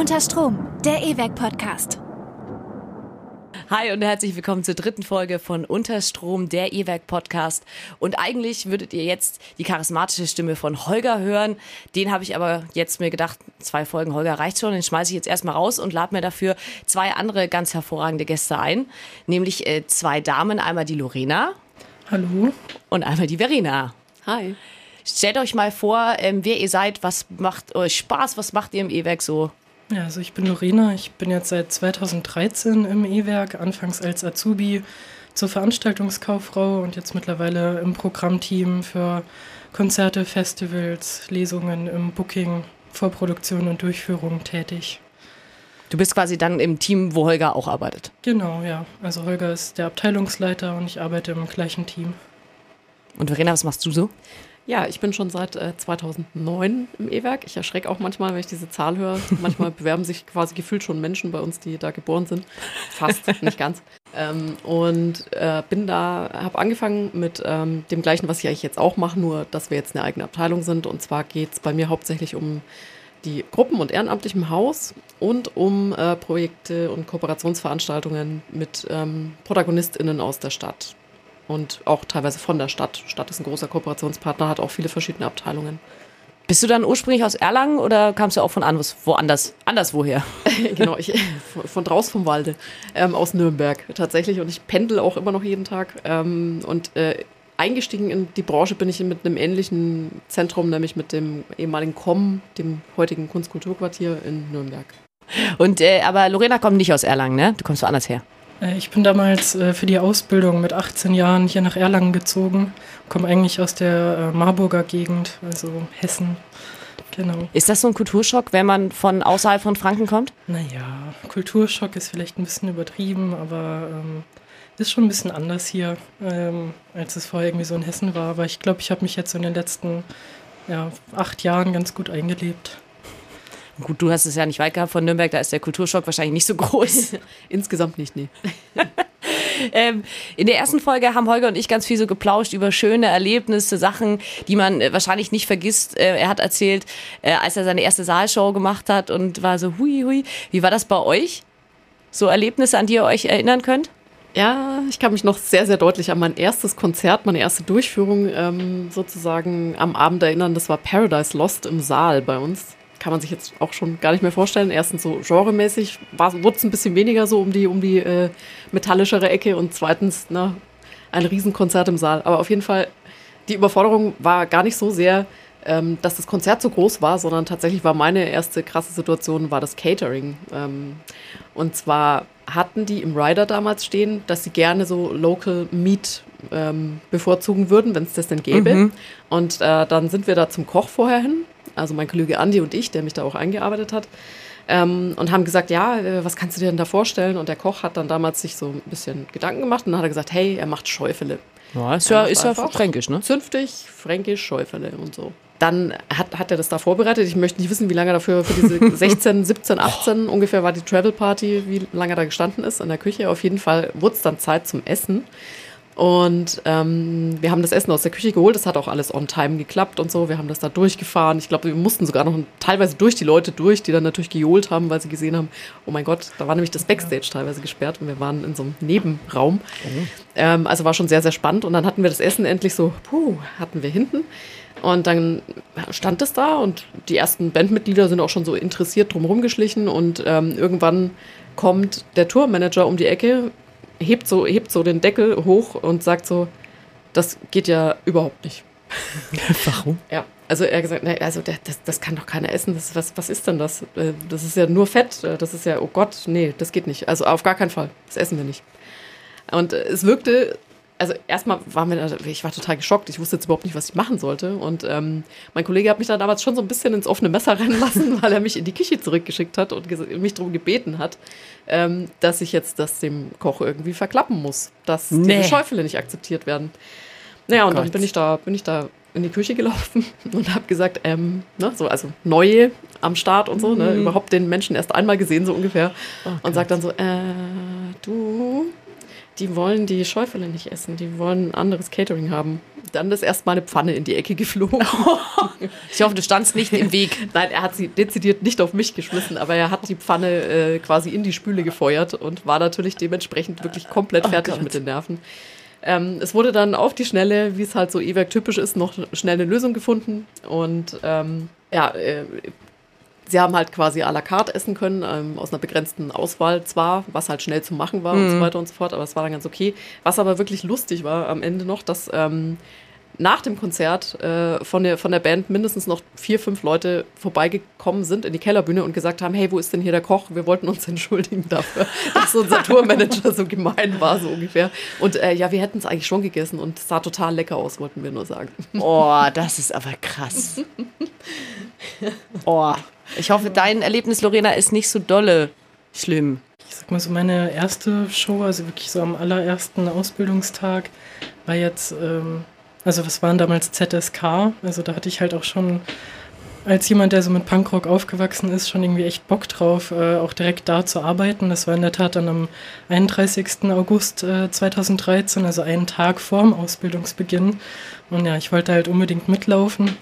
Unter Strom, der E-Werk Podcast. Hi und herzlich willkommen zur dritten Folge von Unterstrom, der E-Werk Podcast. Und eigentlich würdet ihr jetzt die charismatische Stimme von Holger hören. Den habe ich aber jetzt mir gedacht, zwei Folgen Holger reicht schon. Den schmeiße ich jetzt erstmal raus und lade mir dafür zwei andere ganz hervorragende Gäste ein. Nämlich äh, zwei Damen. Einmal die Lorena. Hallo. Und einmal die Verena. Hi. Stellt euch mal vor, ähm, wer ihr seid, was macht euch Spaß, was macht ihr im E-Werk so? Ja, also ich bin Lorena, ich bin jetzt seit 2013 im E-Werk, anfangs als Azubi zur Veranstaltungskauffrau und jetzt mittlerweile im Programmteam für Konzerte, Festivals, Lesungen im Booking, Vorproduktion und Durchführung tätig. Du bist quasi dann im Team, wo Holger auch arbeitet. Genau, ja. Also Holger ist der Abteilungsleiter und ich arbeite im gleichen Team. Und Verena, was machst du so? Ja, ich bin schon seit äh, 2009 im E-Werk. Ich erschrecke auch manchmal, wenn ich diese Zahl höre. Manchmal bewerben sich quasi gefühlt schon Menschen bei uns, die da geboren sind. Fast, nicht ganz. Ähm, und äh, bin da, habe angefangen mit ähm, dem gleichen, was ich eigentlich jetzt auch mache, nur dass wir jetzt eine eigene Abteilung sind. Und zwar geht es bei mir hauptsächlich um die Gruppen und Ehrenamtlich im Haus und um äh, Projekte und Kooperationsveranstaltungen mit ähm, ProtagonistInnen aus der Stadt und auch teilweise von der Stadt. Stadt ist ein großer Kooperationspartner, hat auch viele verschiedene Abteilungen. Bist du dann ursprünglich aus Erlangen oder kamst du auch von anders, woanders, anderswoher? genau, ich von, von draußen vom Walde, ähm, aus Nürnberg tatsächlich. Und ich pendel auch immer noch jeden Tag. Ähm, und äh, eingestiegen in die Branche bin ich mit einem ähnlichen Zentrum, nämlich mit dem ehemaligen KOM, dem heutigen Kunstkulturquartier in Nürnberg. Und äh, aber Lorena kommt nicht aus Erlangen, ne? Du kommst woanders her. Äh, ich bin damals äh, für die Ausbildung mit 18 Jahren hier nach Erlangen gezogen. Komme eigentlich aus der äh, Marburger Gegend, also Hessen. Genau. Ist das so ein Kulturschock, wenn man von außerhalb von Franken kommt? Naja, Kulturschock ist vielleicht ein bisschen übertrieben, aber ähm, ist schon ein bisschen anders hier, ähm, als es vorher irgendwie so in Hessen war. Aber ich glaube, ich habe mich jetzt so in den letzten ja, acht Jahren ganz gut eingelebt. Gut, du hast es ja nicht weit gehabt von Nürnberg, da ist der Kulturschock wahrscheinlich nicht so groß. Insgesamt nicht, nee. ähm, in der ersten Folge haben Holger und ich ganz viel so geplauscht über schöne Erlebnisse, Sachen, die man äh, wahrscheinlich nicht vergisst. Äh, er hat erzählt, äh, als er seine erste Saalshow gemacht hat und war so hui hui. Wie war das bei euch? So Erlebnisse, an die ihr euch erinnern könnt? Ja, ich kann mich noch sehr, sehr deutlich an mein erstes Konzert, meine erste Durchführung ähm, sozusagen am Abend erinnern. Das war Paradise Lost im Saal bei uns kann man sich jetzt auch schon gar nicht mehr vorstellen. Erstens so genremäßig wurde es ein bisschen weniger so um die, um die äh, metallischere Ecke und zweitens ne, ein Riesenkonzert im Saal. Aber auf jeden Fall, die Überforderung war gar nicht so sehr, ähm, dass das Konzert so groß war, sondern tatsächlich war meine erste krasse Situation, war das Catering. Ähm, und zwar hatten die im Rider damals stehen, dass sie gerne so Local Meat ähm, bevorzugen würden, wenn es das denn gäbe. Mhm. Und äh, dann sind wir da zum Koch vorher hin also mein Kollege Andi und ich, der mich da auch eingearbeitet hat, ähm, und haben gesagt, ja, äh, was kannst du dir denn da vorstellen? Und der Koch hat dann damals sich so ein bisschen Gedanken gemacht und dann hat er gesagt, hey, er macht Schäufele. Ja, ist ja, ist ja fränkisch, ne? Zünftig, fränkisch, Schäufele und so. Dann hat, hat er das da vorbereitet. Ich möchte nicht wissen, wie lange dafür für diese 16, 17, 18 oh. ungefähr war die Travel Party, wie lange er da gestanden ist in der Küche. Auf jeden Fall wurde es dann Zeit zum Essen. Und ähm, wir haben das Essen aus der Küche geholt. Das hat auch alles on time geklappt und so. Wir haben das da durchgefahren. Ich glaube, wir mussten sogar noch teilweise durch die Leute durch, die dann natürlich gejohlt haben, weil sie gesehen haben, oh mein Gott, da war nämlich das Backstage teilweise gesperrt und wir waren in so einem Nebenraum. Mhm. Ähm, also war schon sehr, sehr spannend. Und dann hatten wir das Essen endlich so, puh, hatten wir hinten. Und dann stand es da und die ersten Bandmitglieder sind auch schon so interessiert drumherum geschlichen und ähm, irgendwann kommt der Tourmanager um die Ecke, hebt so, hebt so den Deckel hoch und sagt so, das geht ja überhaupt nicht. Warum? Ja, also er hat gesagt, nee, also das, das kann doch keiner essen. Das, was, was ist denn das? Äh, das ist ja nur Fett. Äh, das ist ja, oh Gott, nee, das geht nicht. Also auf gar keinen Fall. Das essen wir nicht. Und es wirkte also erstmal war mir, ich war total geschockt. Ich wusste jetzt überhaupt nicht, was ich machen sollte. Und ähm, mein Kollege hat mich da damals schon so ein bisschen ins offene Messer rennen lassen, weil er mich in die Küche zurückgeschickt hat und mich darum gebeten hat, ähm, dass ich jetzt das dem Koch irgendwie verklappen muss, dass nee. diese Schäufele nicht akzeptiert werden. Naja, und Gott. dann bin ich da, bin ich da in die Küche gelaufen und habe gesagt, ähm, ne, so, also neue am Start und so, ne, mhm. überhaupt den Menschen erst einmal gesehen, so ungefähr. Oh und sagt dann so, äh, du, die wollen die Schäufele nicht essen, die wollen ein anderes Catering haben. dann ist erstmal eine Pfanne in die Ecke geflogen. ich hoffe, du standst nicht im Weg. Nein, er hat sie dezidiert nicht auf mich geschmissen, aber er hat die Pfanne äh, quasi in die Spüle gefeuert und war natürlich dementsprechend wirklich komplett oh fertig oh mit den Nerven. Ähm, es wurde dann auf die Schnelle, wie es halt so E-Werk typisch ist, noch schnell eine Lösung gefunden. Und ähm, ja, äh, sie haben halt quasi à la carte essen können, ähm, aus einer begrenzten Auswahl zwar, was halt schnell zu machen war mhm. und so mhm. weiter und so fort, aber es war dann ganz okay. Was aber wirklich lustig war am Ende noch, dass ähm, nach dem Konzert äh, von, der, von der Band mindestens noch vier, fünf Leute vorbeigekommen sind in die Kellerbühne und gesagt haben, hey, wo ist denn hier der Koch? Wir wollten uns entschuldigen dafür, dass unser Tourmanager so gemein war, so ungefähr. Und äh, ja, wir hätten es eigentlich schon gegessen und es sah total lecker aus, wollten wir nur sagen. Oh, das ist aber krass. Oh, ich hoffe, dein Erlebnis, Lorena, ist nicht so dolle schlimm. Ich sag mal so, meine erste Show, also wirklich so am allerersten Ausbildungstag, war jetzt ähm, also was waren damals ZSK? Also da hatte ich halt auch schon als jemand, der so mit Punkrock aufgewachsen ist, schon irgendwie echt Bock drauf, äh, auch direkt da zu arbeiten. Das war in der Tat dann am 31. August äh, 2013, also einen Tag vorm Ausbildungsbeginn. Und ja, ich wollte halt unbedingt mitlaufen.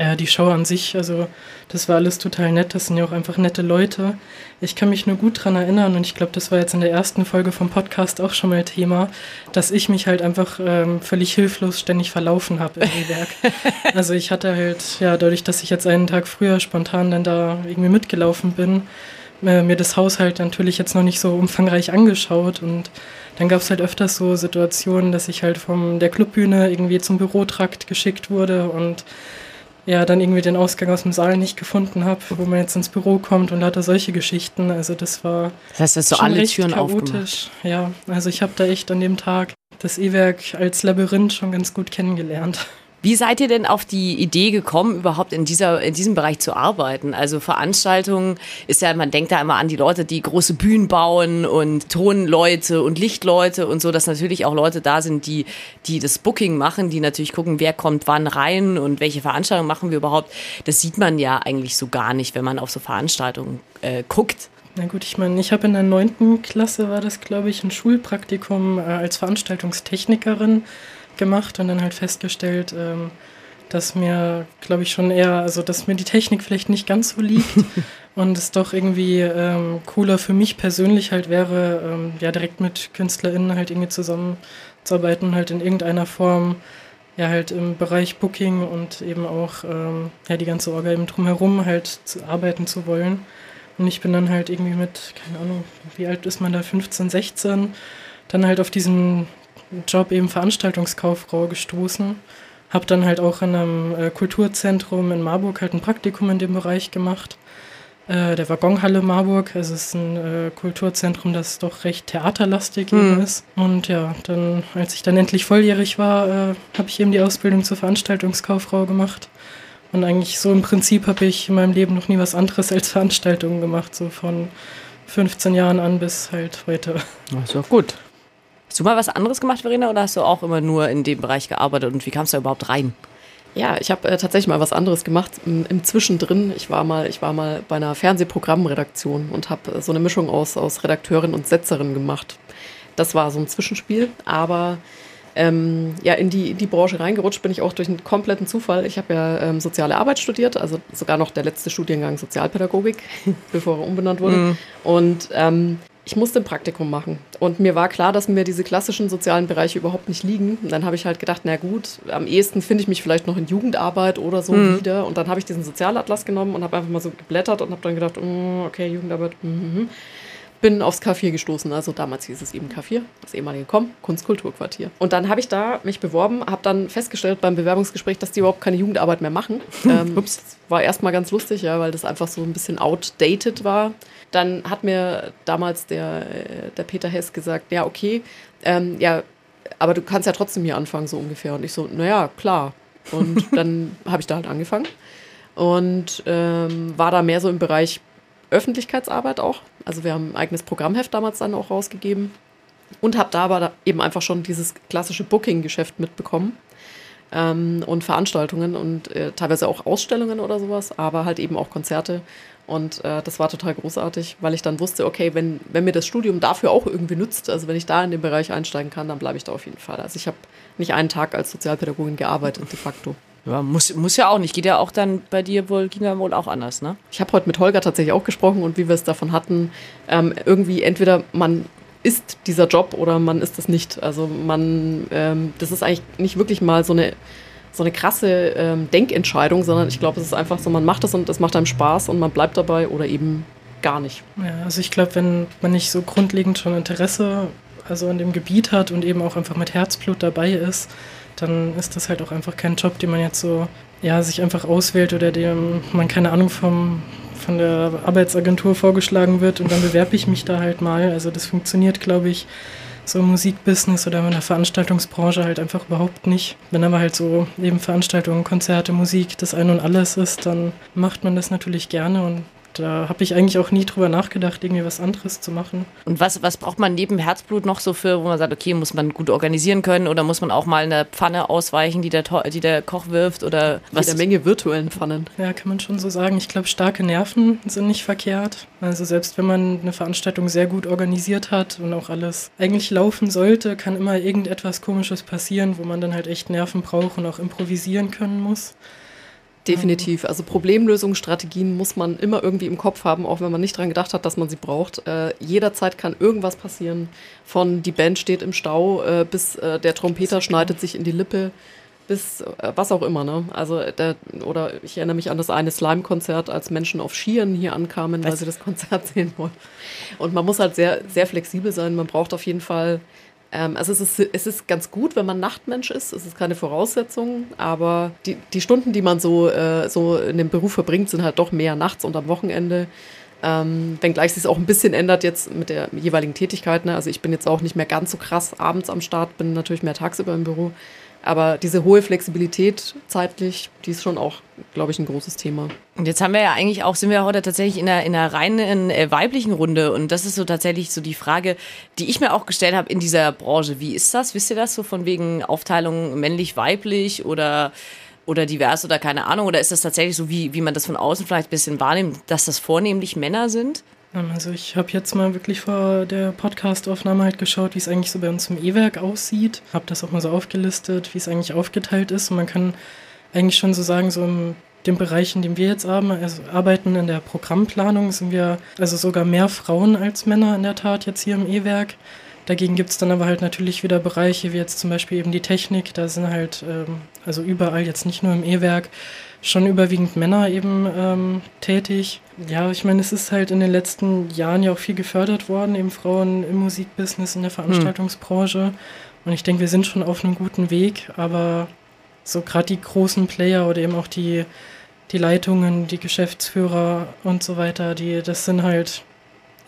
Ja, die Show an sich, also das war alles total nett. Das sind ja auch einfach nette Leute. Ich kann mich nur gut dran erinnern und ich glaube, das war jetzt in der ersten Folge vom Podcast auch schon mal Thema, dass ich mich halt einfach ähm, völlig hilflos ständig verlaufen habe im E-Werk. also ich hatte halt, ja, dadurch, dass ich jetzt einen Tag früher spontan dann da irgendwie mitgelaufen bin, äh, mir das Haus halt natürlich jetzt noch nicht so umfangreich angeschaut und dann gab es halt öfters so Situationen, dass ich halt von der Clubbühne irgendwie zum Bürotrakt geschickt wurde und ja, dann irgendwie den Ausgang aus dem Saal nicht gefunden habe, wo man jetzt ins Büro kommt und lauter solche Geschichten. Also das war das heißt, dass so alle Türen chaotisch. Ja, also ich habe da echt an dem Tag das E-Werk als Labyrinth schon ganz gut kennengelernt. Wie seid ihr denn auf die Idee gekommen, überhaupt in, dieser, in diesem Bereich zu arbeiten? Also Veranstaltungen ist ja, man denkt da immer an die Leute, die große Bühnen bauen und Tonleute und Lichtleute und so, dass natürlich auch Leute da sind, die, die das Booking machen, die natürlich gucken, wer kommt wann rein und welche Veranstaltungen machen wir überhaupt. Das sieht man ja eigentlich so gar nicht, wenn man auf so Veranstaltungen äh, guckt. Na gut, ich meine, ich habe in der neunten Klasse, war das glaube ich, ein Schulpraktikum äh, als Veranstaltungstechnikerin gemacht und dann halt festgestellt, ähm, dass mir, glaube ich, schon eher, also dass mir die Technik vielleicht nicht ganz so liegt und es doch irgendwie ähm, cooler für mich persönlich halt wäre, ähm, ja, direkt mit KünstlerInnen halt irgendwie zusammenzuarbeiten, halt in irgendeiner Form, ja, halt im Bereich Booking und eben auch, ähm, ja, die ganze Orga eben drumherum halt zu arbeiten zu wollen. Und ich bin dann halt irgendwie mit, keine Ahnung, wie alt ist man da, 15, 16, dann halt auf diesen Job eben Veranstaltungskauffrau gestoßen. Habe dann halt auch in einem äh, Kulturzentrum in Marburg halt ein Praktikum in dem Bereich gemacht. Äh, der Waggonhalle Marburg, also es ist ein äh, Kulturzentrum, das doch recht theaterlastig mhm. ist. Und ja, dann, als ich dann endlich volljährig war, habe ich eben die Ausbildung zur Veranstaltungskauffrau gemacht. Und eigentlich so im Prinzip habe ich in meinem Leben noch nie was anderes als Veranstaltungen gemacht, so von 15 Jahren an bis halt heute. Das ist auch gut. Hast du mal was anderes gemacht, Verena, oder hast du auch immer nur in dem Bereich gearbeitet und wie kamst du da überhaupt rein? Ja, ich habe äh, tatsächlich mal was anderes gemacht im, im, Zwischendrin. Ich war mal, ich war mal bei einer Fernsehprogrammredaktion und habe äh, so eine Mischung aus, aus Redakteurin und Setzerin gemacht. Das war so ein Zwischenspiel, aber ähm, ja, in die, in die Branche reingerutscht bin ich auch durch einen kompletten Zufall. Ich habe ja ähm, soziale Arbeit studiert, also sogar noch der letzte Studiengang Sozialpädagogik, bevor er umbenannt wurde. Mhm. Und ähm, ich musste ein Praktikum machen. Und mir war klar, dass mir diese klassischen sozialen Bereiche überhaupt nicht liegen. Und dann habe ich halt gedacht, na gut, am ehesten finde ich mich vielleicht noch in Jugendarbeit oder so mhm. wieder. Und dann habe ich diesen Sozialatlas genommen und habe einfach mal so geblättert und habe dann gedacht, oh, okay, Jugendarbeit, mm, bin aufs K4 gestoßen. Also damals hieß es eben K4, das ehemalige KOM, Kunstkulturquartier. Und dann habe ich da mich beworben, habe dann festgestellt beim Bewerbungsgespräch, dass die überhaupt keine Jugendarbeit mehr machen. ähm, Ups. War erstmal ganz lustig, ja, weil das einfach so ein bisschen outdated war. Dann hat mir damals der, der Peter Hess gesagt, ja, okay, ähm, ja, aber du kannst ja trotzdem hier anfangen, so ungefähr. Und ich so, naja, klar. Und dann habe ich da halt angefangen und ähm, war da mehr so im Bereich Öffentlichkeitsarbeit auch. Also wir haben ein eigenes Programmheft damals dann auch rausgegeben und habe da aber eben einfach schon dieses klassische Booking-Geschäft mitbekommen. ähm, und Veranstaltungen und äh, teilweise auch Ausstellungen oder sowas, aber halt eben auch Konzerte. Und äh, das war total großartig, weil ich dann wusste, okay, wenn, wenn mir das Studium dafür auch irgendwie nützt, also wenn ich da in den Bereich einsteigen kann, dann bleibe ich da auf jeden Fall. Also ich habe nicht einen Tag als Sozialpädagogin gearbeitet, de facto. Ja, muss, muss ja auch nicht. Geht ja auch dann bei dir wohl, ging ja wohl auch anders, ne? Ich habe heute mit Holger tatsächlich auch gesprochen und wie wir es davon hatten, ähm, irgendwie entweder man ist dieser Job oder man ist es nicht. Also man, ähm, das ist eigentlich nicht wirklich mal so eine so eine krasse ähm, Denkentscheidung, sondern ich glaube, es ist einfach so, man macht das und es macht einem Spaß und man bleibt dabei oder eben gar nicht. Ja, also ich glaube, wenn man nicht so grundlegend schon Interesse also an dem Gebiet hat und eben auch einfach mit Herzblut dabei ist, dann ist das halt auch einfach kein Job, den man jetzt so ja, sich einfach auswählt oder dem man keine Ahnung vom, von der Arbeitsagentur vorgeschlagen wird und dann bewerbe ich mich da halt mal. Also das funktioniert, glaube ich, so im Musikbusiness oder in der Veranstaltungsbranche halt einfach überhaupt nicht. Wenn aber halt so eben Veranstaltungen, Konzerte, Musik das ein und alles ist, dann macht man das natürlich gerne und da habe ich eigentlich auch nie drüber nachgedacht, irgendwie was anderes zu machen. Und was, was braucht man neben Herzblut noch so für, wo man sagt, okay, muss man gut organisieren können oder muss man auch mal eine Pfanne ausweichen, die der, die der Koch wirft oder was? Jede Menge virtuellen Pfannen. Ja, kann man schon so sagen. Ich glaube, starke Nerven sind nicht verkehrt. Also selbst wenn man eine Veranstaltung sehr gut organisiert hat und auch alles eigentlich laufen sollte, kann immer irgendetwas Komisches passieren, wo man dann halt echt Nerven braucht und auch improvisieren können muss. Definitiv. Also Problemlösungsstrategien muss man immer irgendwie im Kopf haben, auch wenn man nicht dran gedacht hat, dass man sie braucht. Äh, jederzeit kann irgendwas passieren. Von die Band steht im Stau äh, bis äh, der Trompeter schneidet sich in die Lippe bis äh, was auch immer. Ne? Also der, oder ich erinnere mich an das eine Slime-Konzert, als Menschen auf Skiern hier ankamen, was? weil sie das Konzert sehen wollen. Und man muss halt sehr, sehr flexibel sein. Man braucht auf jeden Fall ähm, also es ist, es ist ganz gut, wenn man Nachtmensch ist. Es ist keine Voraussetzung, aber die, die Stunden, die man so, äh, so in dem Beruf verbringt, sind halt doch mehr nachts und am Wochenende. Ähm, wenngleich sich es auch ein bisschen ändert jetzt mit der jeweiligen Tätigkeit. Ne? Also ich bin jetzt auch nicht mehr ganz so krass abends am Start, bin natürlich mehr tagsüber im Büro. Aber diese hohe Flexibilität zeitlich, die ist schon auch, glaube ich, ein großes Thema. Und jetzt haben wir ja eigentlich auch, sind wir heute tatsächlich in einer, in einer reinen äh, weiblichen Runde. Und das ist so tatsächlich so die Frage, die ich mir auch gestellt habe in dieser Branche. Wie ist das? Wisst ihr das so von wegen Aufteilung männlich-weiblich oder oder divers oder keine Ahnung? Oder ist das tatsächlich so, wie, wie man das von außen vielleicht ein bisschen wahrnimmt, dass das vornehmlich Männer sind? Also ich habe jetzt mal wirklich vor der Podcastaufnahme halt geschaut, wie es eigentlich so bei uns im E-Werk aussieht. Habe das auch mal so aufgelistet, wie es eigentlich aufgeteilt ist. Und man kann eigentlich schon so sagen, so in dem Bereich, in dem wir jetzt also arbeiten, in der Programmplanung, sind wir also sogar mehr Frauen als Männer in der Tat jetzt hier im E-Werk. Dagegen gibt es dann aber halt natürlich wieder Bereiche, wie jetzt zum Beispiel eben die Technik. Da sind halt, ähm, also überall, jetzt nicht nur im E-Werk, schon überwiegend Männer eben ähm, tätig. Ja, ich meine, es ist halt in den letzten Jahren ja auch viel gefördert worden, eben Frauen im Musikbusiness, in der Veranstaltungsbranche. Hm. Und ich denke, wir sind schon auf einem guten Weg, aber so gerade die großen Player oder eben auch die, die Leitungen, die Geschäftsführer und so weiter, die, das sind halt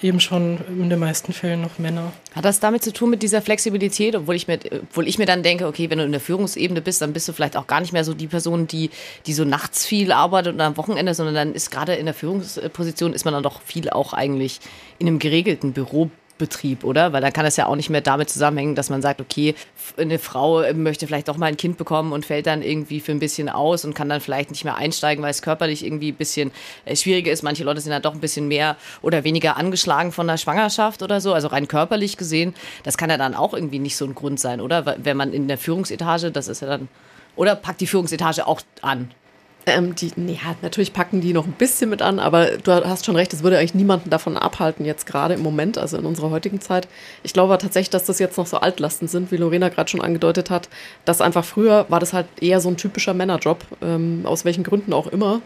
eben schon in den meisten Fällen noch Männer. Hat das damit zu tun mit dieser Flexibilität, obwohl ich mir, obwohl ich mir dann denke, okay, wenn du in der Führungsebene bist, dann bist du vielleicht auch gar nicht mehr so die Person, die, die so nachts viel arbeitet und am Wochenende, sondern dann ist gerade in der Führungsposition ist man dann doch viel auch eigentlich in einem geregelten Büro Betrieb, oder? Weil dann kann es ja auch nicht mehr damit zusammenhängen, dass man sagt, okay, eine Frau möchte vielleicht doch mal ein Kind bekommen und fällt dann irgendwie für ein bisschen aus und kann dann vielleicht nicht mehr einsteigen, weil es körperlich irgendwie ein bisschen äh, schwieriger ist. Manche Leute sind dann doch ein bisschen mehr oder weniger angeschlagen von der Schwangerschaft oder so, also rein körperlich gesehen. Das kann ja dann auch irgendwie nicht so ein Grund sein, oder? Wenn man in der Führungsetage, das ist ja dann, oder packt die Führungsetage auch an? Ähm, die, ja, natürlich packen die noch ein bisschen mit an, aber du hast schon recht, es würde eigentlich niemanden davon abhalten, jetzt gerade im Moment, also in unserer heutigen Zeit. Ich glaube tatsächlich, dass das jetzt noch so Altlasten sind, wie Lorena gerade schon angedeutet hat, dass einfach früher war das halt eher so ein typischer Männerjob, ähm, aus welchen Gründen auch immer.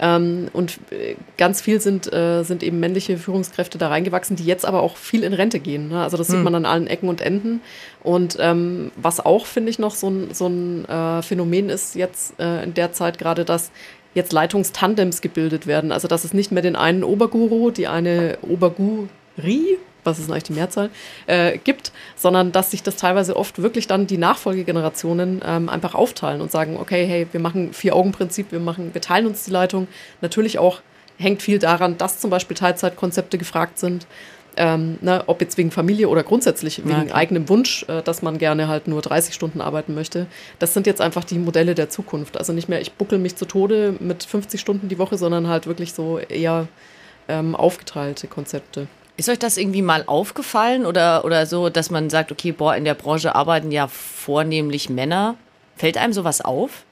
Ähm, und äh, ganz viel sind, äh, sind eben männliche Führungskräfte da reingewachsen, die jetzt aber auch viel in Rente gehen. Ne? Also das hm. sieht man an allen Ecken und Enden. Und ähm, was auch, finde ich, noch so ein, so ein äh, Phänomen ist jetzt äh, in der Zeit gerade, dass jetzt Leitungstandems gebildet werden. Also dass es nicht mehr den einen Oberguru, die eine Oberguri, was ist eigentlich die Mehrzahl, äh, gibt, sondern dass sich das teilweise oft wirklich dann die Nachfolgegenerationen ähm, einfach aufteilen und sagen, okay, hey, wir machen Vier-Augen-Prinzip, wir wir teilen uns die Leitung. Natürlich auch hängt viel daran, dass zum Beispiel Teilzeitkonzepte gefragt sind. Ähm, ne, ob jetzt wegen Familie oder grundsätzlich wegen okay. eigenem Wunsch, äh, dass man gerne halt nur 30 Stunden arbeiten möchte. Das sind jetzt einfach die Modelle der Zukunft. Also nicht mehr, ich buckel mich zu Tode mit 50 Stunden die Woche, sondern halt wirklich so eher ähm, aufgeteilte Konzepte. Ist euch das irgendwie mal aufgefallen oder, oder so, dass man sagt, okay, boah, in der Branche arbeiten ja vornehmlich Männer? Fällt einem sowas auf?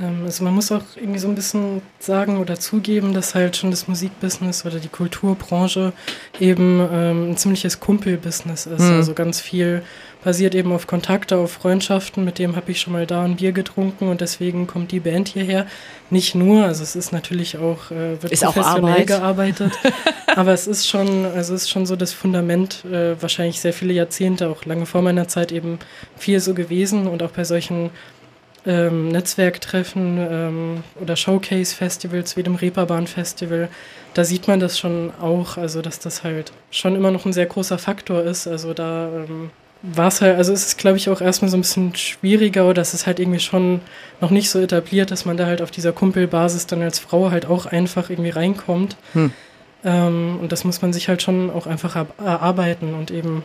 Ähm, also man muss auch irgendwie so ein bisschen sagen oder zugeben, dass halt schon das Musikbusiness oder die Kulturbranche eben ähm, ein ziemliches Kumpelbusiness ist. Mhm. Also ganz viel basiert eben auf Kontakte, auf Freundschaften. Mit dem habe ich schon mal da ein Bier getrunken und deswegen kommt die Band hierher. Nicht nur, also es ist natürlich auch, äh, wird Ist auch professionell Arbeit. gearbeitet, aber es ist schon, also es ist schon so das Fundament, äh, wahrscheinlich sehr viele Jahrzehnte, auch lange vor meiner Zeit eben viel so gewesen und auch bei solchen ähm, Netzwerktreffen ähm, oder Showcase-Festivals wie dem Reeperbahn-Festival, da sieht man das schon auch, also dass das halt schon immer noch ein sehr großer Faktor ist. Also da ähm, war es halt, also es ist glaube ich auch erstmal so ein bisschen schwieriger oder es ist halt irgendwie schon noch nicht so etabliert, dass man da halt auf dieser Kumpelbasis dann als Frau halt auch einfach irgendwie reinkommt. Hm. Ähm, und das muss man sich halt schon auch einfach erarbeiten und eben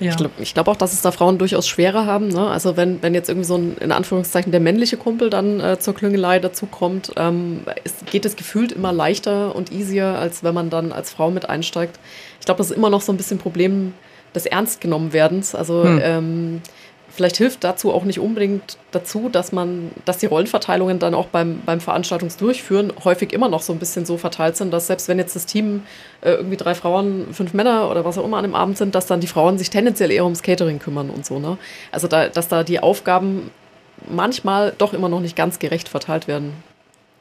ja. Ich glaube ich glaub auch, dass es da Frauen durchaus schwerer haben. Ne? Also wenn, wenn jetzt irgendwie so ein, in Anführungszeichen, der männliche Kumpel dann äh, zur Klüngelei dazukommt, ähm, ist, geht es gefühlt immer leichter und easier, als wenn man dann als Frau mit einsteigt. Ich glaube, das ist immer noch so ein bisschen Problem des Ernstgenommenwerdens. Also Hm. ähm, vielleicht hilft dazu auch nicht unbedingt dazu, dass man, dass die Rollenverteilungen dann auch beim, beim Veranstaltungsdurchführen häufig immer noch so ein bisschen so verteilt sind, dass selbst wenn jetzt das Team äh, irgendwie drei Frauen, fünf Männer oder was auch immer an dem Abend sind, dass dann die Frauen sich tendenziell eher ums Catering kümmern und so. Ne? Also da, dass da die Aufgaben manchmal doch immer noch nicht ganz gerecht verteilt werden.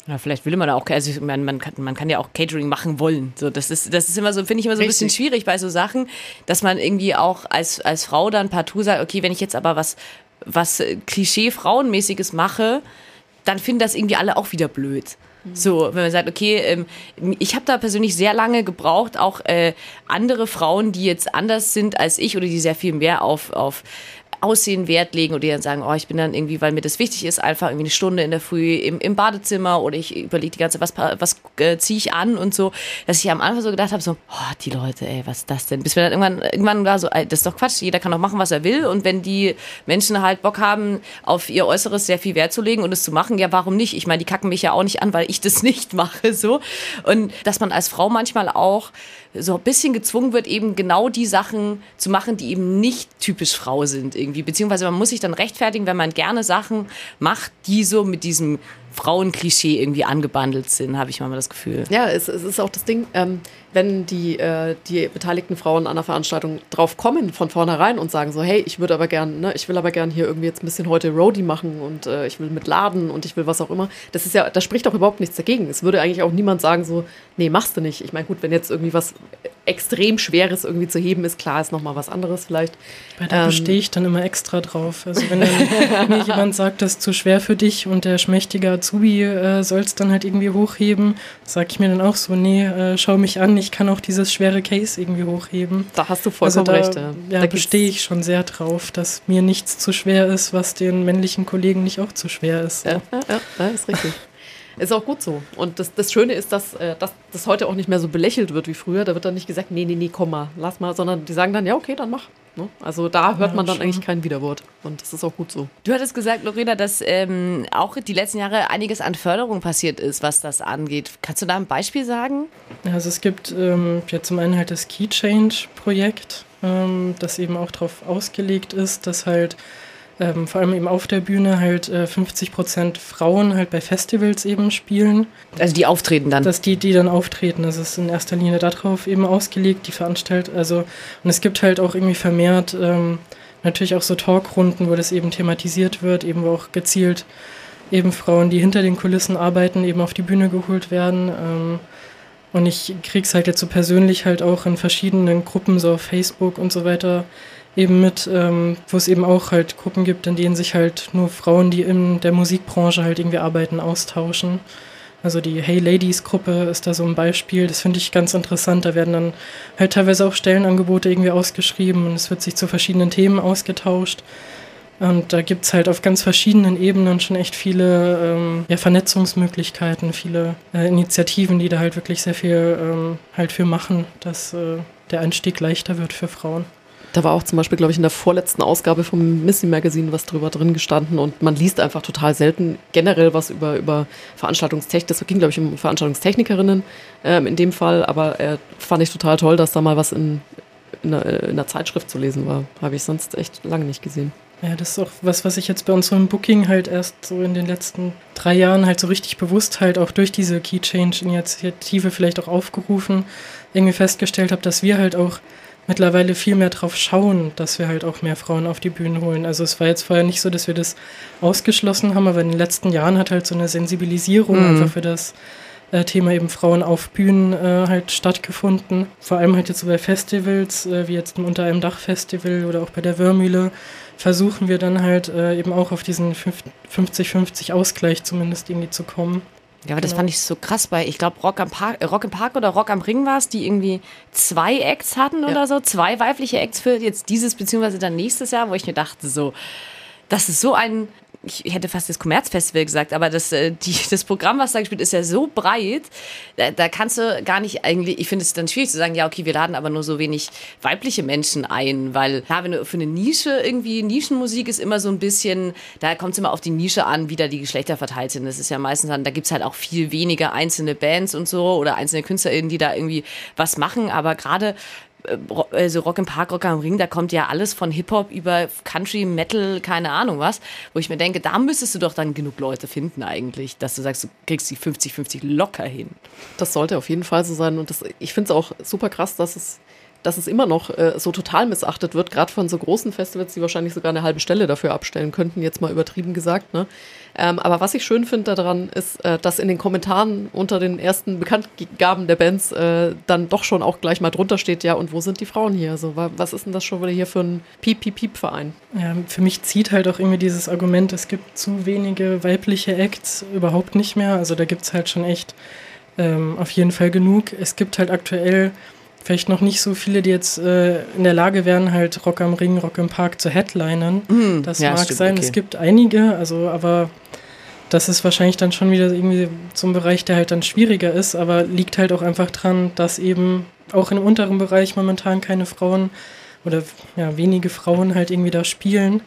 Ja, vielleicht will man da auch, also meine, man kann, man kann ja auch Catering machen wollen. So, das ist, das ist immer so, finde ich immer so ein bisschen schwierig bei so Sachen, dass man irgendwie auch als, als Frau dann partout sagt, okay, wenn ich jetzt aber was, was Klischee-Frauenmäßiges mache, dann finden das irgendwie alle auch wieder blöd. So, wenn man sagt, okay, ähm, ich habe da persönlich sehr lange gebraucht, auch äh, andere Frauen, die jetzt anders sind als ich oder die sehr viel mehr auf, auf Aussehen Wert legen oder die dann sagen, oh, ich bin dann irgendwie, weil mir das wichtig ist, einfach irgendwie eine Stunde in der Früh im, im Badezimmer oder ich überlege die ganze was, was äh, ziehe ich an und so, dass ich am Anfang so gedacht habe, so, oh, die Leute, ey, was ist das denn? Bis wir dann irgendwann, irgendwann war so, das ist doch Quatsch, jeder kann doch machen, was er will und wenn die Menschen halt Bock haben, auf ihr Äußeres sehr viel Wert zu legen und es zu machen, ja, warum nicht? Ich meine, die kacken mich ja auch nicht an, weil ich das nicht mache, so. Und dass man als Frau manchmal auch so ein bisschen gezwungen wird, eben genau die Sachen zu machen, die eben nicht typisch Frau sind irgendwie. Beziehungsweise man muss sich dann rechtfertigen, wenn man gerne Sachen macht, die so mit diesem Frauenklischee irgendwie angebandelt sind, habe ich manchmal das Gefühl. Ja, es, es ist auch das Ding, ähm, wenn die, äh, die beteiligten Frauen an der Veranstaltung drauf kommen von vornherein und sagen so, hey, ich würde aber gern, ne, ich will aber gern hier irgendwie jetzt ein bisschen heute Roadie machen und äh, ich will mit laden und ich will was auch immer. Das ist ja, da spricht auch überhaupt nichts dagegen. Es würde eigentlich auch niemand sagen so, nee, machst du nicht. Ich meine, gut, wenn jetzt irgendwie was extrem Schweres irgendwie zu heben ist, klar, ist nochmal was anderes vielleicht. Bei da Ähm, bestehe ich dann immer extra drauf. Also wenn dann mir jemand sagt, das ist zu schwer für dich und der schmächtige Azubi äh, soll es dann halt irgendwie hochheben, sage ich mir dann auch so, nee, äh, schau mich an, ich kann auch dieses schwere Case irgendwie hochheben. Da hast du vollkommen also da, recht. Ja, ja, Da bestehe ich schon sehr drauf, dass mir nichts zu schwer ist, was den männlichen Kollegen nicht auch zu schwer ist. Ja, ja, ja, ja, ist richtig. Ist auch gut so. Und das, das Schöne ist, dass, äh, dass das heute auch nicht mehr so belächelt wird wie früher. Da wird dann nicht gesagt, nee, nee, nee, komm mal, lass mal, sondern die sagen dann, ja, okay, dann mach. Ne? Also da hört Ja, man dann schon. eigentlich kein Widerwort. Und das ist auch gut so. Du hattest gesagt, Lorena, dass ähm, auch die letzten Jahre einiges an Förderung passiert ist, was das angeht. Kannst du da ein Beispiel sagen? Ja, Also es gibt ähm, ja zum einen halt das Key Change Projekt, ähm, das eben auch darauf ausgelegt ist, dass halt ähm, vor allem eben auf der Bühne halt äh, 50 Prozent Frauen halt bei Festivals eben spielen, Also die auftreten dann. dass die, die dann auftreten. Das ist in erster Linie darauf eben ausgelegt, die veranstaltet. Also und es gibt halt auch irgendwie vermehrt ähm, natürlich auch so Talkrunden, wo das eben thematisiert wird, eben wo auch gezielt eben Frauen, die hinter den Kulissen arbeiten, eben auf die Bühne geholt werden. Ähm, und ich krieg's halt jetzt so persönlich halt auch in verschiedenen Gruppen, so auf Facebook und so weiter, eben mit, ähm, wo es eben auch halt Gruppen gibt, in denen sich halt nur Frauen, die in der Musikbranche halt irgendwie arbeiten, austauschen. Also die Hey Ladies Gruppe ist da so ein Beispiel. Das finde ich ganz interessant. Da werden dann halt teilweise auch Stellenangebote irgendwie ausgeschrieben und es wird sich zu verschiedenen Themen ausgetauscht. Und da gibt's halt auf ganz verschiedenen Ebenen schon echt viele ähm, ja, Vernetzungsmöglichkeiten, viele äh, Initiativen, die da halt wirklich sehr viel ähm, halt für machen, dass äh, der Einstieg leichter wird für Frauen. Da war auch zum Beispiel, glaube ich, in der vorletzten Ausgabe vom Missy Magazine was drüber drin gestanden und man liest einfach total selten generell was über, über Veranstaltungstechnik. Das ging, glaube ich, um Veranstaltungstechnikerinnen ähm, in dem Fall, aber äh, fand ich total toll, dass da mal was in, in, einer, in einer Zeitschrift zu lesen war. Habe ich sonst echt lange nicht gesehen. Ja, das ist auch was, was ich jetzt bei unserem Booking halt erst so in den letzten drei Jahren halt so richtig bewusst halt auch durch diese Key Change Initiative vielleicht auch aufgerufen, irgendwie festgestellt habe, dass wir halt auch mittlerweile viel mehr drauf schauen, dass wir halt auch mehr Frauen auf die Bühnen holen. Also es war jetzt vorher nicht so, dass wir das ausgeschlossen haben, aber in den letzten Jahren hat halt so eine Sensibilisierung mhm. einfach für das äh, Thema eben Frauen auf Bühnen äh, halt stattgefunden. Vor allem halt jetzt so bei Festivals, äh, wie jetzt im Unter einem Dach Festival oder auch bei der Wörmühle, versuchen wir dann halt äh, eben auch auf diesen 50-50 Ausgleich zumindest irgendwie zu kommen. Ja, aber das genau. fand ich so krass bei, ich glaube, Rock am Park, äh, Rock im Park oder Rock am Ring war es, die irgendwie zwei Acts hatten ja. oder so, zwei weibliche Acts für jetzt dieses beziehungsweise dann nächstes Jahr, wo ich mir dachte so, das ist so ein ich hätte fast das Kommerzfestival gesagt, aber das, äh, die, das Programm, was da gespielt ist, ja so breit, da, da kannst du gar nicht eigentlich, ich finde es dann schwierig zu sagen, ja, okay, wir laden aber nur so wenig weibliche Menschen ein, weil, klar, wenn du für eine Nische irgendwie, Nischenmusik ist immer so ein bisschen, da kommt es immer auf die Nische an, wie da die Geschlechter verteilt sind. Das ist ja meistens dann, da gibt es halt auch viel weniger einzelne Bands und so oder einzelne KünstlerInnen, die da irgendwie was machen, aber gerade also Rock im Park, Rock am Ring, da kommt ja alles von Hip-Hop über Country, Metal, keine Ahnung was, wo ich mir denke, da müsstest du doch dann genug Leute finden eigentlich, dass du sagst, du kriegst die 50-50 locker hin. Das sollte auf jeden Fall so sein und das, ich finde es auch super krass, dass es dass es immer noch äh, so total missachtet wird, gerade von so großen Festivals, die wahrscheinlich sogar eine halbe Stelle dafür abstellen könnten, jetzt mal übertrieben gesagt. Ne? Ähm, aber was ich schön finde daran, ist, äh, dass in den Kommentaren unter den ersten Bekanntgaben der Bands äh, dann doch schon auch gleich mal drunter steht, ja, und wo sind die Frauen hier? Also, was ist denn das schon wieder hier für ein Piep-Piep-Piep-Verein? Ja, für mich zieht halt auch irgendwie dieses Argument, es gibt zu wenige weibliche Acts überhaupt nicht mehr. Also da gibt es halt schon echt ähm, auf jeden Fall genug. Es gibt halt aktuell vielleicht noch nicht so viele, die jetzt äh, in der Lage wären, halt Rock am Ring, Rock im Park zu headlinen. Mm, das ja, mag stimmt, sein. Okay. Es gibt einige, also aber das ist wahrscheinlich dann schon wieder irgendwie so ein Bereich, der halt dann schwieriger ist, aber liegt halt auch einfach dran, dass eben auch im unteren Bereich momentan keine Frauen oder ja, wenige Frauen halt irgendwie da spielen.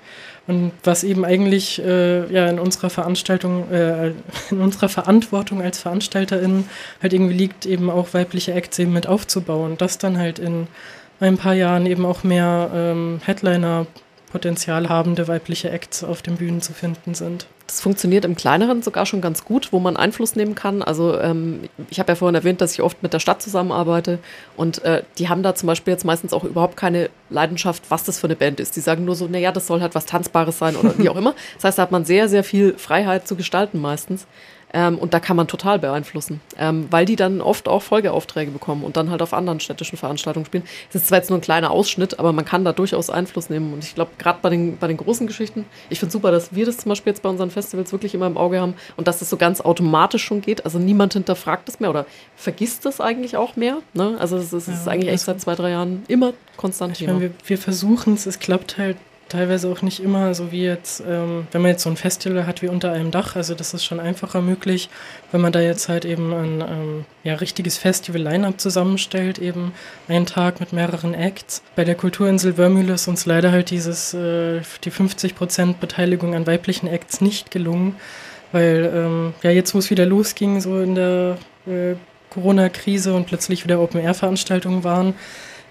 Und was eben eigentlich äh, ja in unserer Veranstaltung, äh, in unserer Verantwortung als VeranstalterInnen halt irgendwie liegt, eben auch weibliche Acts eben mit aufzubauen. Das dann halt in ein paar Jahren eben auch mehr ähm, Headliner Potenzial habende weibliche Acts auf den Bühnen zu finden sind. Das funktioniert im Kleineren sogar schon ganz gut, wo man Einfluss nehmen kann. Also ähm, ich habe ja vorhin erwähnt, dass ich oft mit der Stadt zusammenarbeite und äh, die haben da zum Beispiel jetzt meistens auch überhaupt keine Leidenschaft, was das für eine Band ist. Die sagen nur so, naja, das soll halt was Tanzbares sein oder wie auch immer. Das heißt, da hat man sehr, sehr viel Freiheit zu gestalten meistens. Ähm, und da kann man total beeinflussen, ähm, weil die dann oft auch Folgeaufträge bekommen und dann halt auf anderen städtischen Veranstaltungen spielen. Das ist zwar jetzt nur ein kleiner Ausschnitt, aber man kann da durchaus Einfluss nehmen. Und ich glaube, gerade bei den, bei den großen Geschichten, ich finde super, dass wir das zum Beispiel jetzt bei unseren Festivals wirklich immer im Auge haben und dass das so ganz automatisch schon geht. Also niemand hinterfragt das mehr oder vergisst das eigentlich auch mehr. Ne? Also es ist, ja, eigentlich echt seit zwei, drei Jahren immer konstant. Ich meine, wir, wir versuchen es, es klappt halt teilweise auch nicht immer, so wie jetzt, ähm, wenn man jetzt so ein Festival hat wie unter einem Dach, also das ist schon einfacher möglich, wenn man da jetzt halt eben ein ähm, ja, richtiges Festival-Line-Up zusammenstellt, eben einen Tag mit mehreren Acts. Bei der Kulturinsel Wörmühle ist uns leider halt dieses, äh, die 50% Beteiligung an weiblichen Acts nicht gelungen, weil ähm, ja jetzt, wo es wieder losging, so in der äh, Corona-Krise und plötzlich wieder Open-Air-Veranstaltungen waren,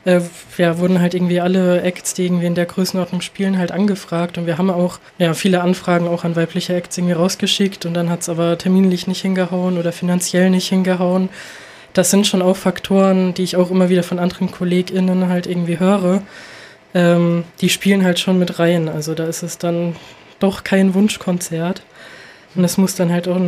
äh, ja, wurden halt irgendwie alle Acts, die irgendwie in der Größenordnung spielen, halt angefragt. Und wir haben auch ja, viele Anfragen auch an weibliche Acts irgendwie rausgeschickt und dann hat es aber terminlich nicht hingehauen oder finanziell nicht hingehauen. Das sind schon auch Faktoren, die ich auch immer wieder von anderen KollegInnen halt irgendwie höre. Ähm, die spielen halt schon mit rein. Also da ist es dann doch kein Wunschkonzert. Und es muss dann halt auch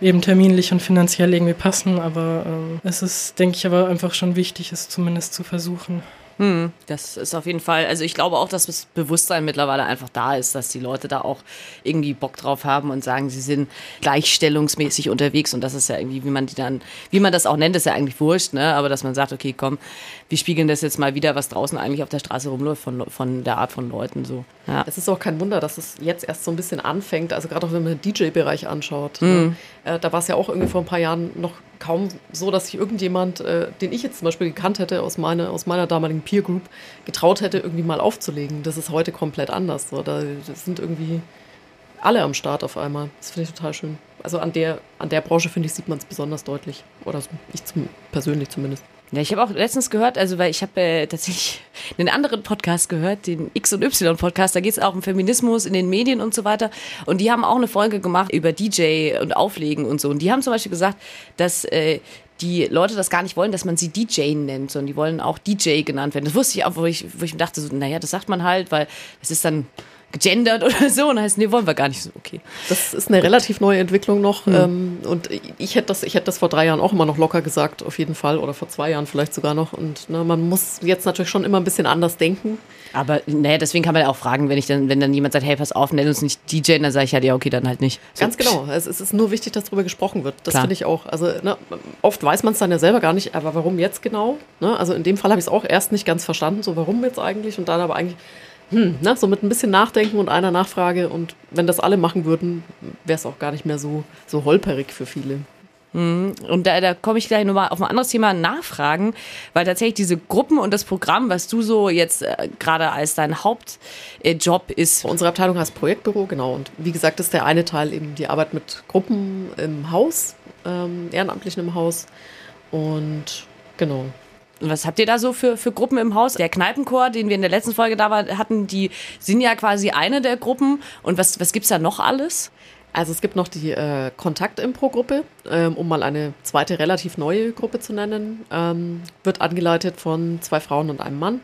eben terminlich und finanziell irgendwie passen, aber ähm, es ist, denke ich, aber einfach schon wichtig, es zumindest zu versuchen. Hm, das ist auf jeden Fall, also ich glaube auch, dass das Bewusstsein mittlerweile einfach da ist, dass die Leute da auch irgendwie Bock drauf haben und sagen, sie sind gleichstellungsmäßig unterwegs und das ist ja irgendwie, wie man die dann, wie man das auch nennt, ist ja eigentlich wurscht, ne? aber dass man sagt, okay, komm, wir spiegeln das jetzt mal wieder, was draußen eigentlich auf der Straße rumläuft von, von der Art von Leuten so. Ja. Es ist auch kein Wunder, dass es jetzt erst so ein bisschen anfängt, also gerade auch wenn man den DJ-Bereich anschaut. Mhm. Ne? Äh, da war es ja auch irgendwie vor ein paar Jahren noch kaum so, dass sich irgendjemand, äh, den ich jetzt zum Beispiel gekannt hätte aus, meine, aus meiner damaligen Peer Group, getraut hätte, irgendwie mal aufzulegen. Das ist heute komplett anders. So. Da das sind irgendwie alle am Start auf einmal. Das finde ich total schön. Also an der, an der Branche, finde ich, sieht man es besonders deutlich. Oder ich zum, persönlich zumindest. Ja, ich habe auch letztens gehört, also weil ich habe äh, tatsächlich einen anderen Podcast gehört, den X und Y Podcast, da geht es auch um Feminismus in den Medien und so weiter. Und die haben auch eine Folge gemacht über DJ und Auflegen und so. Und die haben zum Beispiel gesagt, dass äh, die Leute das gar nicht wollen, dass man sie DJ nennt, sondern die wollen auch DJ genannt werden. Das wusste ich auch, wo ich, wo ich mir dachte, so, naja, das sagt man halt, weil es ist dann gegendert oder so und heißt, nee, wollen wir gar nicht so, okay. Das ist eine relativ neue Entwicklung noch mhm. ähm, und ich hätte, das, ich hätte das vor drei Jahren auch immer noch locker gesagt, auf jeden Fall, oder vor zwei Jahren vielleicht sogar noch und ne, man muss jetzt natürlich schon immer ein bisschen anders denken. Aber naja, deswegen kann man ja auch fragen, wenn ich dann, wenn dann jemand sagt, hey, pass auf, nenn uns nicht DJ, dann sage ich halt, ja, okay, dann halt nicht. So. Ganz genau. Es, es, ist nur wichtig, dass darüber gesprochen wird. Das finde ich auch. Also ne, oft weiß man es dann ja selber gar nicht, aber warum jetzt genau? Ne? Also in dem Fall habe ich es auch erst nicht ganz verstanden, so warum jetzt eigentlich und dann aber eigentlich hm, ne, so mit ein bisschen Nachdenken und einer Nachfrage. Und wenn das alle machen würden, wäre es auch gar nicht mehr so, so holperig für viele. Mhm. Und da, da komme ich gleich nochmal auf ein anderes Thema nachfragen, weil tatsächlich diese Gruppen und das Programm, was du so jetzt äh, gerade als dein Hauptjob äh, ist. Unsere Abteilung heißt Projektbüro, genau. Und wie gesagt, ist der eine Teil eben die Arbeit mit Gruppen im Haus, ähm, Ehrenamtlichen im Haus. Und genau, was habt ihr da so für, für Gruppen im Haus? Der Kneipenchor, den wir in der letzten Folge da hatten, die sind ja quasi eine der Gruppen. Und was, was gibt es da noch alles? Also es gibt noch die äh, Kontakt-Impro-Gruppe, ähm, um mal eine zweite relativ neue Gruppe zu nennen. Ähm, wird angeleitet von zwei Frauen und einem Mann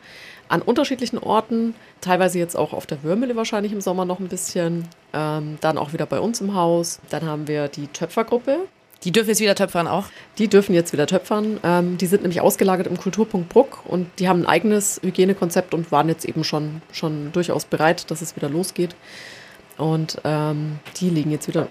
an unterschiedlichen Orten, teilweise jetzt auch auf der Würmele wahrscheinlich im Sommer noch ein bisschen, ähm, dann auch wieder bei uns im Haus. Dann haben wir die Töpfergruppe, die dürfen jetzt wieder töpfern auch? Die dürfen jetzt wieder töpfern. Ähm, die sind nämlich ausgelagert im Kulturpunkt Bruck und die haben ein eigenes Hygienekonzept und waren jetzt eben schon, schon durchaus bereit, dass es wieder losgeht. Und ähm, die liegen jetzt wieder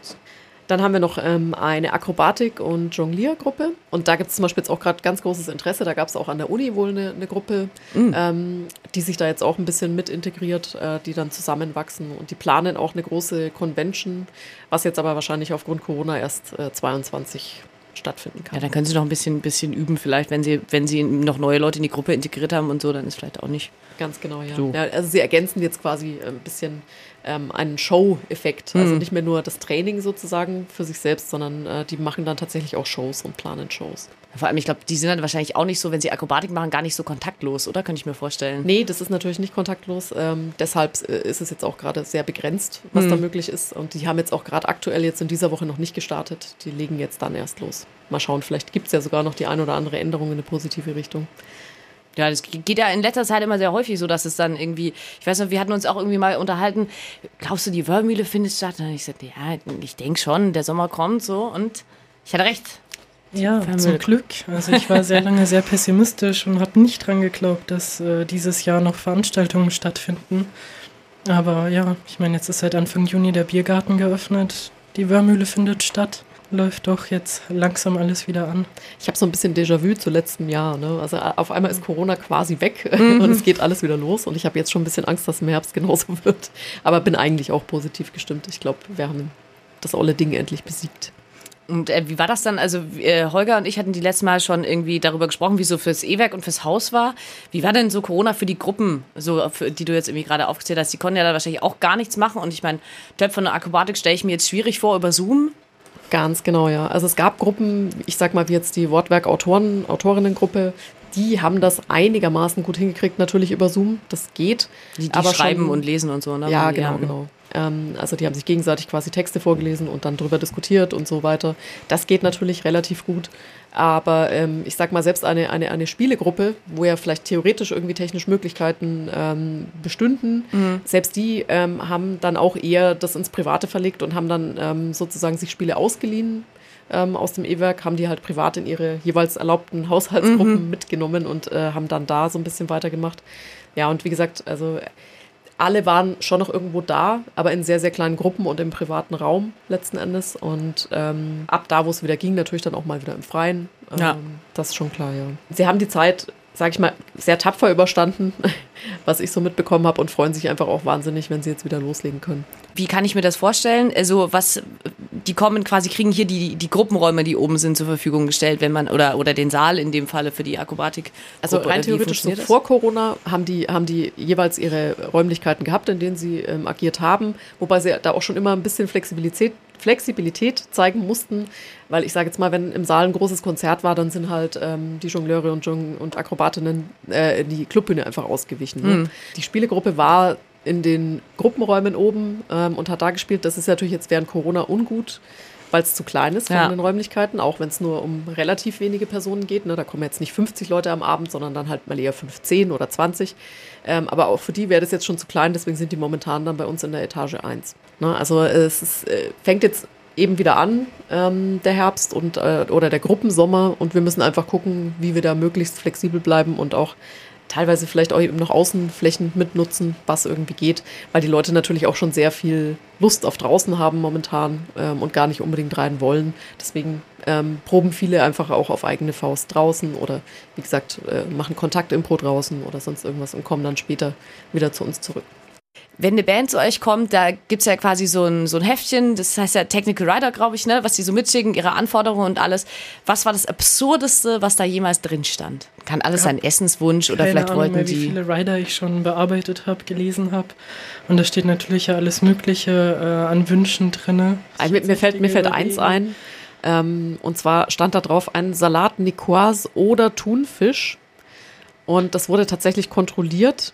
dann haben wir noch ähm, eine Akrobatik- und Jongliergruppe. Und da gibt es zum Beispiel jetzt auch gerade ganz großes Interesse. Da gab es auch an der Uni wohl eine, eine Gruppe, mhm. ähm, die sich da jetzt auch ein bisschen mit integriert, äh, die dann zusammenwachsen. Und die planen auch eine große Convention, was jetzt aber wahrscheinlich aufgrund Corona erst äh, 22 stattfinden kann. Ja, dann können Sie noch ein bisschen, bisschen üben, vielleicht, wenn Sie, wenn Sie noch neue Leute in die Gruppe integriert haben und so, dann ist vielleicht auch nicht. Ganz genau, ja. So. ja also Sie ergänzen jetzt quasi ein bisschen ähm, einen Show-Effekt. Also mhm. nicht mehr nur das Training sozusagen für sich selbst, sondern äh, die machen dann tatsächlich auch Shows und planen Shows. Vor allem, ich glaube, die sind dann wahrscheinlich auch nicht so, wenn sie Akrobatik machen, gar nicht so kontaktlos, oder? Könnte ich mir vorstellen. Nee, das ist natürlich nicht kontaktlos. Ähm, deshalb äh, ist es jetzt auch gerade sehr begrenzt, was mhm. da möglich ist. Und die haben jetzt auch gerade aktuell jetzt in dieser Woche noch nicht gestartet. Die legen jetzt dann erst los. Mal schauen, vielleicht gibt es ja sogar noch die ein oder andere Änderung in eine positive Richtung. Ja, das geht ja in letzter Zeit immer sehr häufig so, dass es dann irgendwie, ich weiß noch, wir hatten uns auch irgendwie mal unterhalten, glaubst du, die Wörmühle findet statt? Und ich sagte, ja, ich denke schon, der Sommer kommt so und ich hatte recht. Ja, zum Glück. Also ich war sehr lange sehr pessimistisch und habe nicht dran geglaubt, dass äh, dieses Jahr noch Veranstaltungen stattfinden. Aber ja, ich meine, jetzt ist seit Anfang Juni der Biergarten geöffnet. Die Wörmühle findet statt läuft doch jetzt langsam alles wieder an. Ich habe so ein bisschen Déjà-vu zu letztem Jahr. Ne? Also auf einmal ist Corona quasi weg mhm. und es geht alles wieder los. Und ich habe jetzt schon ein bisschen Angst, dass im Herbst genauso wird. Aber bin eigentlich auch positiv gestimmt. Ich glaube, wir haben das olle Ding endlich besiegt. Und äh, wie war das dann? Also äh, Holger und ich hatten die letzte Mal schon irgendwie darüber gesprochen, wie so fürs E-Werk und fürs Haus war. Wie war denn so Corona für die Gruppen, so für, die du jetzt irgendwie gerade aufgezählt hast? Die konnten ja da wahrscheinlich auch gar nichts machen. Und ich meine, Töpfe und Akrobatik stelle ich mir jetzt schwierig vor über Zoom. Ganz genau, ja. Also es gab Gruppen, ich sag mal wie jetzt die Wortwerk-Autoren, Autorinnengruppe, die haben das einigermaßen gut hingekriegt, natürlich über Zoom. Das geht. Die, die aber schreiben schon, und lesen und so, ne? Ja, genau, genau. Ähm, also die haben sich gegenseitig quasi Texte vorgelesen und dann drüber diskutiert und so weiter. Das geht natürlich relativ gut. Aber ähm, ich sag mal, selbst eine, eine, eine Spielegruppe, wo ja vielleicht theoretisch irgendwie technisch Möglichkeiten ähm, bestünden, mhm. selbst die ähm, haben dann auch eher das ins Private verlegt und haben dann ähm, sozusagen sich Spiele ausgeliehen ähm, aus dem E-Werk, haben die halt privat in ihre jeweils erlaubten Haushaltsgruppen mhm. mitgenommen und äh, haben dann da so ein bisschen weitergemacht. Ja, und wie gesagt, also alle waren schon noch irgendwo da, aber in sehr, sehr kleinen Gruppen und im privaten Raum letzten Endes. Und ähm, ab da, wo es wieder ging, natürlich dann auch mal wieder im Freien. Ähm, ja. Das ist schon klar, ja. Sie haben die Zeit sage ich mal, sehr tapfer überstanden, was ich so mitbekommen habe und freuen sich einfach auch wahnsinnig, wenn sie jetzt wieder loslegen können. Wie kann ich mir das vorstellen? Also was, die kommen quasi, kriegen hier die, die Gruppenräume, die oben sind, zur Verfügung gestellt, wenn man, oder, oder den Saal in dem Falle für die Akrobatik. Also rein theoretisch so vor Corona haben die, haben die jeweils ihre Räumlichkeiten gehabt, in denen sie ähm, agiert haben, wobei sie da auch schon immer ein bisschen Flexibilität Flexibilität zeigen mussten, weil ich sage jetzt mal, wenn im Saal ein großes Konzert war, dann sind halt ähm, die Jongleure und, Jong und Akrobatinnen äh, die Clubbühne einfach ausgewichen. Ne? Mhm. Die Spielegruppe war in den Gruppenräumen oben ähm, und hat da gespielt. Das ist natürlich jetzt während Corona ungut, weil es zu klein ist von ja. den Räumlichkeiten, auch wenn es nur um relativ wenige Personen geht. Ne? Da kommen jetzt nicht 50 Leute am Abend, sondern dann halt mal eher 15 oder 20. Ähm, aber auch für die wäre das jetzt schon zu klein, deswegen sind die momentan dann bei uns in der Etage 1. Ne? Also es ist, äh, fängt jetzt eben wieder an, ähm, der Herbst und äh, oder der Gruppensommer und wir müssen einfach gucken, wie wir da möglichst flexibel bleiben und auch teilweise vielleicht auch eben noch Außenflächen mitnutzen, was irgendwie geht, weil die Leute natürlich auch schon sehr viel Lust auf draußen haben momentan ähm, und gar nicht unbedingt rein wollen. Deswegen ähm, proben viele einfach auch auf eigene Faust draußen oder wie gesagt, äh, machen Kontaktimpro draußen oder sonst irgendwas und kommen dann später wieder zu uns zurück wenn eine Band zu euch kommt, da gibt es ja quasi so ein, so ein Heftchen, das heißt ja Technical Rider, glaube ich, ne, was die so mitschicken, ihre Anforderungen und alles. Was war das Absurdeste, was da jemals drin stand? Kann alles ja, ein Essenswunsch oder vielleicht Ahnung wollten mehr, die. wie viele Rider ich schon bearbeitet habe, gelesen habe. Und da steht natürlich ja alles Mögliche äh, an Wünschen drin. Also mir, mir, fällt, mir fällt eins ein. Ähm, und zwar stand da drauf ein Salat Nicoise oder Thunfisch. Und das wurde tatsächlich kontrolliert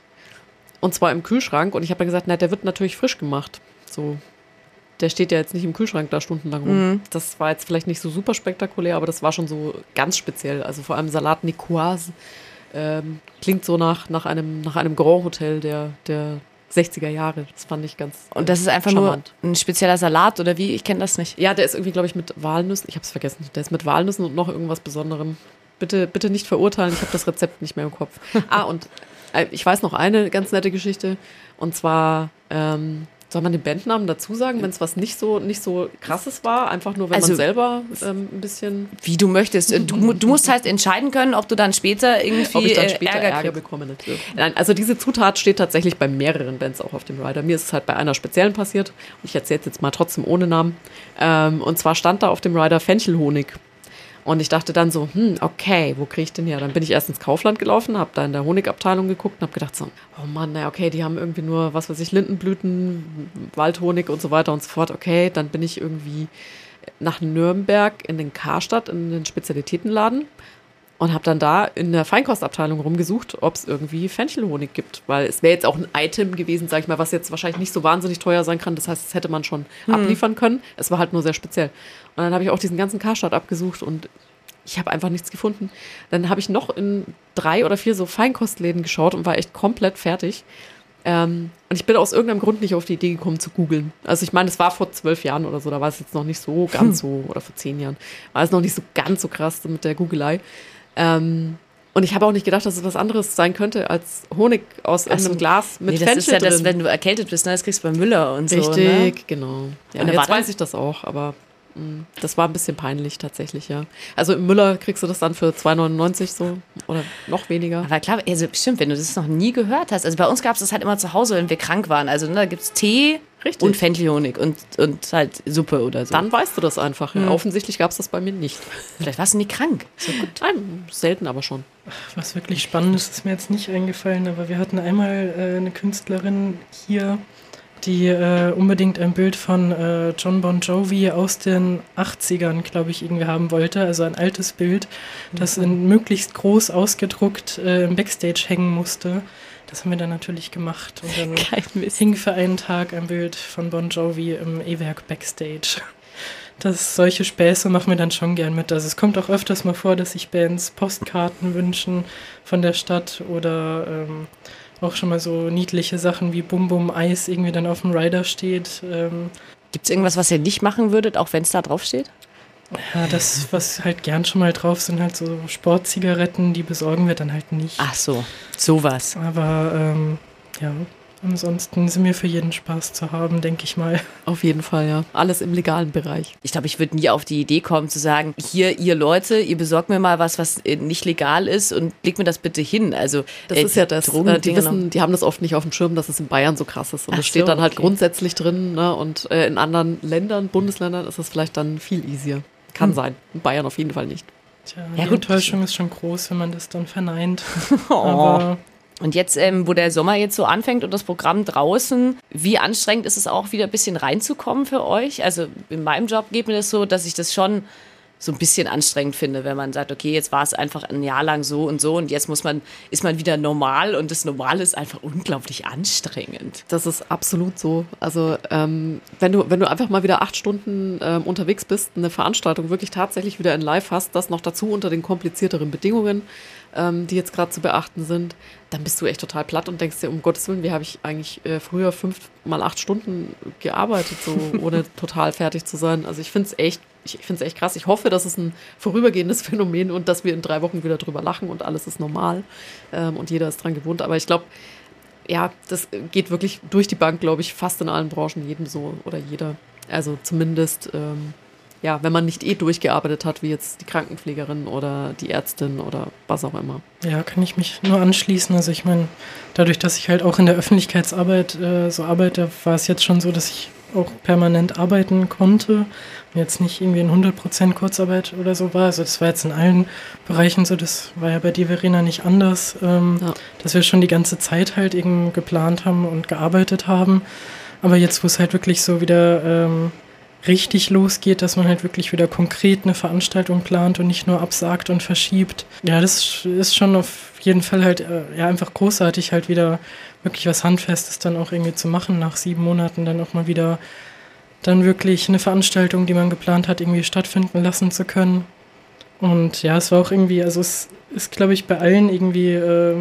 und zwar im Kühlschrank. Und ich habe dann gesagt, na, der wird natürlich frisch gemacht. So, der steht ja jetzt nicht im Kühlschrank da stundenlang rum. Mhm. Das war jetzt vielleicht nicht so super spektakulär, aber das war schon so ganz speziell. Also vor allem Salat Nicoise ähm, klingt so nach, nach, einem, nach einem Grand Hotel der, der 60er Jahre. Das fand ich ganz. Und das ist einfach charmant. nur ein spezieller Salat oder wie? Ich kenne das nicht. Ja, der ist irgendwie, glaube ich, mit Walnüssen. Ich habe es vergessen. Der ist mit Walnüssen und noch irgendwas Besonderem. Bitte, bitte nicht verurteilen. Ich habe das Rezept nicht mehr im Kopf. Ah, und äh, ich weiß noch eine ganz nette Geschichte. Und zwar, ähm, soll man den Bandnamen dazu sagen, wenn es was nicht so, nicht so krasses war? Einfach nur, wenn also, man selber ähm, ein bisschen. Wie du möchtest. Du, du, musst halt entscheiden können, ob du dann später irgendwie ob ich dann später Ärger, Ärger bekomme. Natürlich. Nein, also diese Zutat steht tatsächlich bei mehreren Bands auch auf dem Rider. Mir ist es halt bei einer speziellen passiert. Und ich erzähle jetzt mal trotzdem ohne Namen. Ähm, und zwar stand da auf dem Rider Fenchelhonig. Und ich dachte dann so, hm, okay, wo kriege ich denn her? Dann bin ich erst ins Kaufland gelaufen, habe da in der Honigabteilung geguckt und habe gedacht so, oh Mann, na okay, die haben irgendwie nur, was weiß ich, Lindenblüten, Waldhonig und so weiter und so fort. Okay, dann bin ich irgendwie nach Nürnberg in den Karstadt, in den Spezialitätenladen und habe dann da in der Feinkostabteilung rumgesucht, ob es irgendwie Fenchelhonig gibt, weil es wäre jetzt auch ein Item gewesen, sag ich mal, was jetzt wahrscheinlich nicht so wahnsinnig teuer sein kann. Das heißt, das hätte man schon hm. abliefern können. Es war halt nur sehr speziell. Und dann habe ich auch diesen ganzen Karstadt abgesucht und ich habe einfach nichts gefunden. Dann habe ich noch in drei oder vier so Feinkostläden geschaut und war echt komplett fertig. Ähm, und ich bin aus irgendeinem Grund nicht auf die Idee gekommen zu googeln. Also ich meine, es war vor zwölf Jahren oder so, da war es jetzt noch nicht so ganz so, oder vor zehn Jahren, war es noch nicht so ganz so krass mit der Googelei. Ähm, und ich habe auch nicht gedacht, dass es was anderes sein könnte als Honig aus Ach einem Glas mit nee, das Fenchel ist ja drin. das, wenn du erkältet bist, ne? das kriegst du bei Müller und Richtig, so. Richtig, ne? genau. Ja, und jetzt weiß ich das auch, aber mh, das war ein bisschen peinlich tatsächlich, ja. Also im Müller kriegst du das dann für 2,99 so oder noch weniger. Aber klar, also bestimmt, wenn du das noch nie gehört hast. Also bei uns gab es das halt immer zu Hause, wenn wir krank waren. Also ne, da gibt es Tee Richtig. Und Fenchelhonig und, und halt Suppe oder so. Dann weißt du das einfach. Mhm. Offensichtlich gab es das bei mir nicht. Vielleicht warst du nie krank. So gut. Nein, selten aber schon. Was wirklich spannend ist, ist mir jetzt nicht eingefallen, aber wir hatten einmal äh, eine Künstlerin hier, die äh, unbedingt ein Bild von äh, John Bon Jovi aus den 80ern, glaube ich, irgendwie haben wollte. Also ein altes Bild, das mhm. in möglichst groß ausgedruckt äh, im Backstage hängen musste. Das haben wir dann natürlich gemacht. Und dann hing für einen Tag ein Bild von Bon Jovi im E-Werk Backstage. Das, solche Späße machen wir dann schon gern mit. Also es kommt auch öfters mal vor, dass sich Bands Postkarten wünschen von der Stadt oder ähm, auch schon mal so niedliche Sachen wie Bum Bum Eis irgendwie dann auf dem Rider steht. Ähm, Gibt es irgendwas, was ihr nicht machen würdet, auch wenn es da drauf steht? Ja, das, was halt gern schon mal drauf sind, halt so Sportzigaretten, die besorgen wir dann halt nicht. Ach so, sowas. Aber ähm, ja, ansonsten sind wir für jeden Spaß zu haben, denke ich mal. Auf jeden Fall, ja. Alles im legalen Bereich. Ich glaube, ich würde nie auf die Idee kommen zu sagen, hier, ihr Leute, ihr besorgt mir mal was, was äh, nicht legal ist und legt mir das bitte hin. Also das äh, ist ja das. Drogen, äh, die, wissen, die haben das oft nicht auf dem Schirm, dass es in Bayern so krass ist. Und es steht so, dann halt okay. grundsätzlich drin. Ne? Und äh, in anderen Ländern, Bundesländern ist es vielleicht dann viel easier. Kann hm. sein. In Bayern auf jeden Fall nicht. Tja, ja, die gut. Enttäuschung ist schon groß, wenn man das dann verneint. oh. Aber und jetzt, ähm, wo der Sommer jetzt so anfängt und das Programm draußen, wie anstrengend ist es auch wieder ein bisschen reinzukommen für euch? Also in meinem Job geht mir das so, dass ich das schon so ein bisschen anstrengend finde, wenn man sagt, okay, jetzt war es einfach ein Jahr lang so und so und jetzt muss man, ist man wieder normal und das Normale ist einfach unglaublich anstrengend. Das ist absolut so. Also ähm, wenn du, wenn du einfach mal wieder acht Stunden ähm, unterwegs bist, eine Veranstaltung wirklich tatsächlich wieder in Live hast, das noch dazu unter den komplizierteren Bedingungen, ähm, die jetzt gerade zu beachten sind, dann bist du echt total platt und denkst dir, um Gottes Willen, wie habe ich eigentlich äh, früher fünf mal acht Stunden gearbeitet, so ohne total fertig zu sein. Also ich finde es echt, ich finde es echt krass. Ich hoffe, das ist ein vorübergehendes Phänomen und dass wir in drei Wochen wieder drüber lachen und alles ist normal ähm, und jeder ist dran gewohnt. Aber ich glaube, ja, das geht wirklich durch die Bank, glaube ich, fast in allen Branchen, jedem so oder jeder. Also zumindest ähm, ja, wenn man nicht eh durchgearbeitet hat, wie jetzt die Krankenpflegerin oder die Ärztin oder was auch immer. Ja, kann ich mich nur anschließen. Also ich meine, dadurch, dass ich halt auch in der Öffentlichkeitsarbeit äh, so arbeite, war es jetzt schon so, dass ich auch permanent arbeiten konnte und jetzt nicht irgendwie in 100% Kurzarbeit oder so war. Also das war jetzt in allen Bereichen so, das war ja bei dir, Verena, nicht anders, ähm, ja. dass wir schon die ganze Zeit halt eben geplant haben und gearbeitet haben. Aber jetzt, wo es halt wirklich so wieder ähm, richtig losgeht, dass man halt wirklich wieder konkret eine Veranstaltung plant und nicht nur absagt und verschiebt. Ja, das ist schon auf jeden Fall halt äh, ja einfach großartig, halt wieder wirklich was Handfestes dann auch irgendwie zu machen, nach sieben Monaten dann auch mal wieder dann wirklich eine Veranstaltung, die man geplant hat, irgendwie stattfinden lassen zu können. Und ja, es war auch irgendwie, also es ist, glaube ich, bei allen irgendwie äh,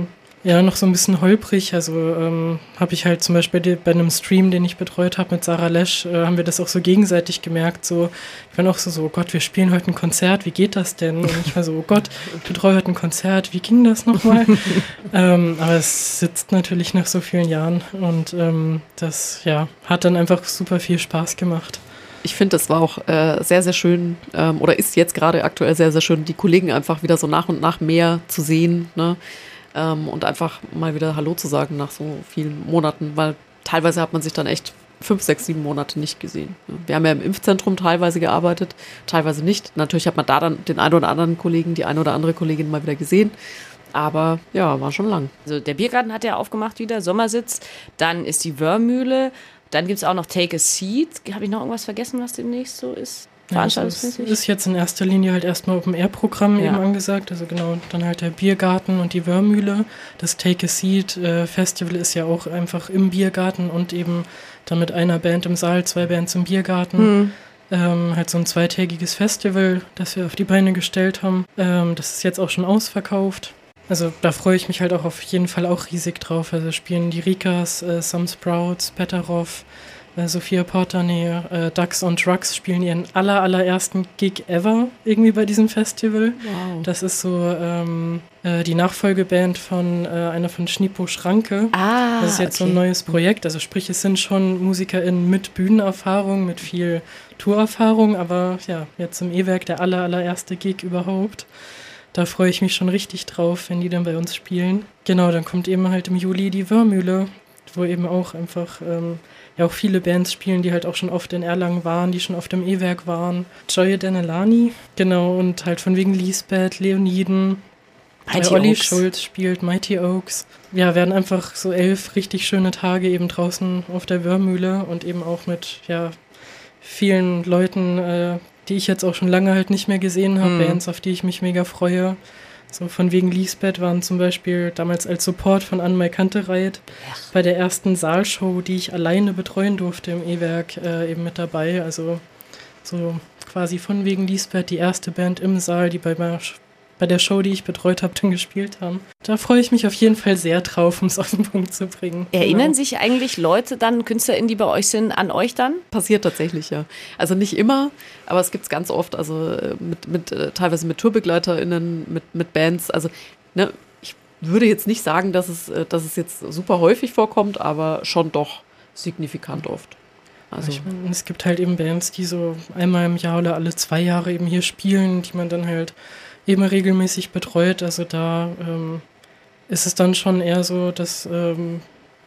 ja, noch so ein bisschen holprig. Also ähm, habe ich halt zum Beispiel bei einem Stream, den ich betreut habe mit Sarah Lesch, äh, haben wir das auch so gegenseitig gemerkt. So, ich war auch so, so, oh Gott, wir spielen heute ein Konzert, wie geht das denn? Und ich war so, oh Gott, ich betreue heute ein Konzert, wie ging das nochmal? ähm, aber es sitzt natürlich nach so vielen Jahren und ähm, das ja, hat dann einfach super viel Spaß gemacht ich finde, es war auch äh, sehr, sehr schön ähm, oder ist jetzt gerade aktuell sehr, sehr schön, die Kollegen einfach wieder so nach und nach mehr zu sehen. Ne? Ähm, und einfach mal wieder Hallo zu sagen nach so vielen Monaten, weil teilweise hat man sich dann echt fünf, sechs, sieben Monate nicht gesehen. Wir haben ja im Impfzentrum teilweise gearbeitet, teilweise nicht. Natürlich hat man da dann den einen oder anderen Kollegen, die eine oder andere Kollegin mal wieder gesehen. Aber ja, war schon lang. Also der Biergarten hat ja aufgemacht wieder, Sommersitz. Dann ist die Wörmühle. Dann gibt es auch noch Take a Seat. Habe ich noch irgendwas vergessen, was demnächst so ist? Veranstaltungsmäßig? Ja, ist jetzt in erster Linie halt erstmal Open-Air-Programm ja. eben angesagt. Also genau, dann halt der Biergarten und die Wörmühle. Das Take a Seat äh, Festival ist ja auch einfach im Biergarten und eben dann mit einer Band im Saal, zwei Bands im Biergarten. Mhm. Ähm, halt so ein zweitägiges Festival, das wir auf die Beine gestellt haben. Ähm, das ist jetzt auch schon ausverkauft. Also da freue ich mich halt auch auf jeden Fall auch riesig drauf. Also spielen die Rikas, äh, Some Sprouts, Petarov, äh, Sophia Porter, nee, äh, Ducks on Drugs spielen ihren aller, allerersten Gig ever irgendwie bei diesem Festival. Wow. Das ist so ähm, äh, die Nachfolgeband von äh, einer von Schnipo Schranke. Ah, das ist jetzt okay. so ein neues Projekt. Also sprich, es sind schon MusikerInnen mit Bühnenerfahrung, mit viel Tourerfahrung, aber ja, jetzt im E-Werk der aller, allererste Gig überhaupt. Da freue ich mich schon richtig drauf, wenn die dann bei uns spielen. Genau, dann kommt eben halt im Juli die Wörmühle, wo eben auch einfach ähm, ja auch viele Bands spielen, die halt auch schon oft in Erlangen waren, die schon oft im E-Werk waren. Joy Denelani, genau, und halt von wegen Lisbeth, Leoniden. Mighty Olli Oaks. Schulz spielt Mighty Oaks. Ja, werden einfach so elf richtig schöne Tage eben draußen auf der Wörmühle und eben auch mit ja, vielen Leuten, äh, die ich jetzt auch schon lange halt nicht mehr gesehen habe, mhm. Bands, auf die ich mich mega freue. So von wegen Lisbeth waren zum Beispiel damals als Support von Anne Kantereit bei der ersten Saalshow, die ich alleine betreuen durfte im E-Werk, äh, eben mit dabei. Also so quasi von wegen Lisbeth die erste Band im Saal, die bei bei der Show, die ich betreut habe, dann gespielt haben. Da freue ich mich auf jeden Fall sehr drauf, um es auf den Punkt zu bringen. Erinnern genau. sich eigentlich Leute dann, KünstlerInnen, die bei euch sind, an euch dann? Passiert tatsächlich, ja. Also nicht immer, aber es gibt es ganz oft, also äh, mit, mit äh, teilweise mit TourbegleiterInnen, mit, mit Bands. Also ne, würde jetzt nicht sagen, dass es, äh, dass es jetzt super häufig vorkommt, aber schon doch signifikant oft. Also ich meine, es gibt halt eben Bands, die so einmal im Jahr oder alle zwei Jahre eben hier spielen, die man dann halt eben regelmäßig betreut. Also da ähm, ist es dann schon eher so, dass ähm,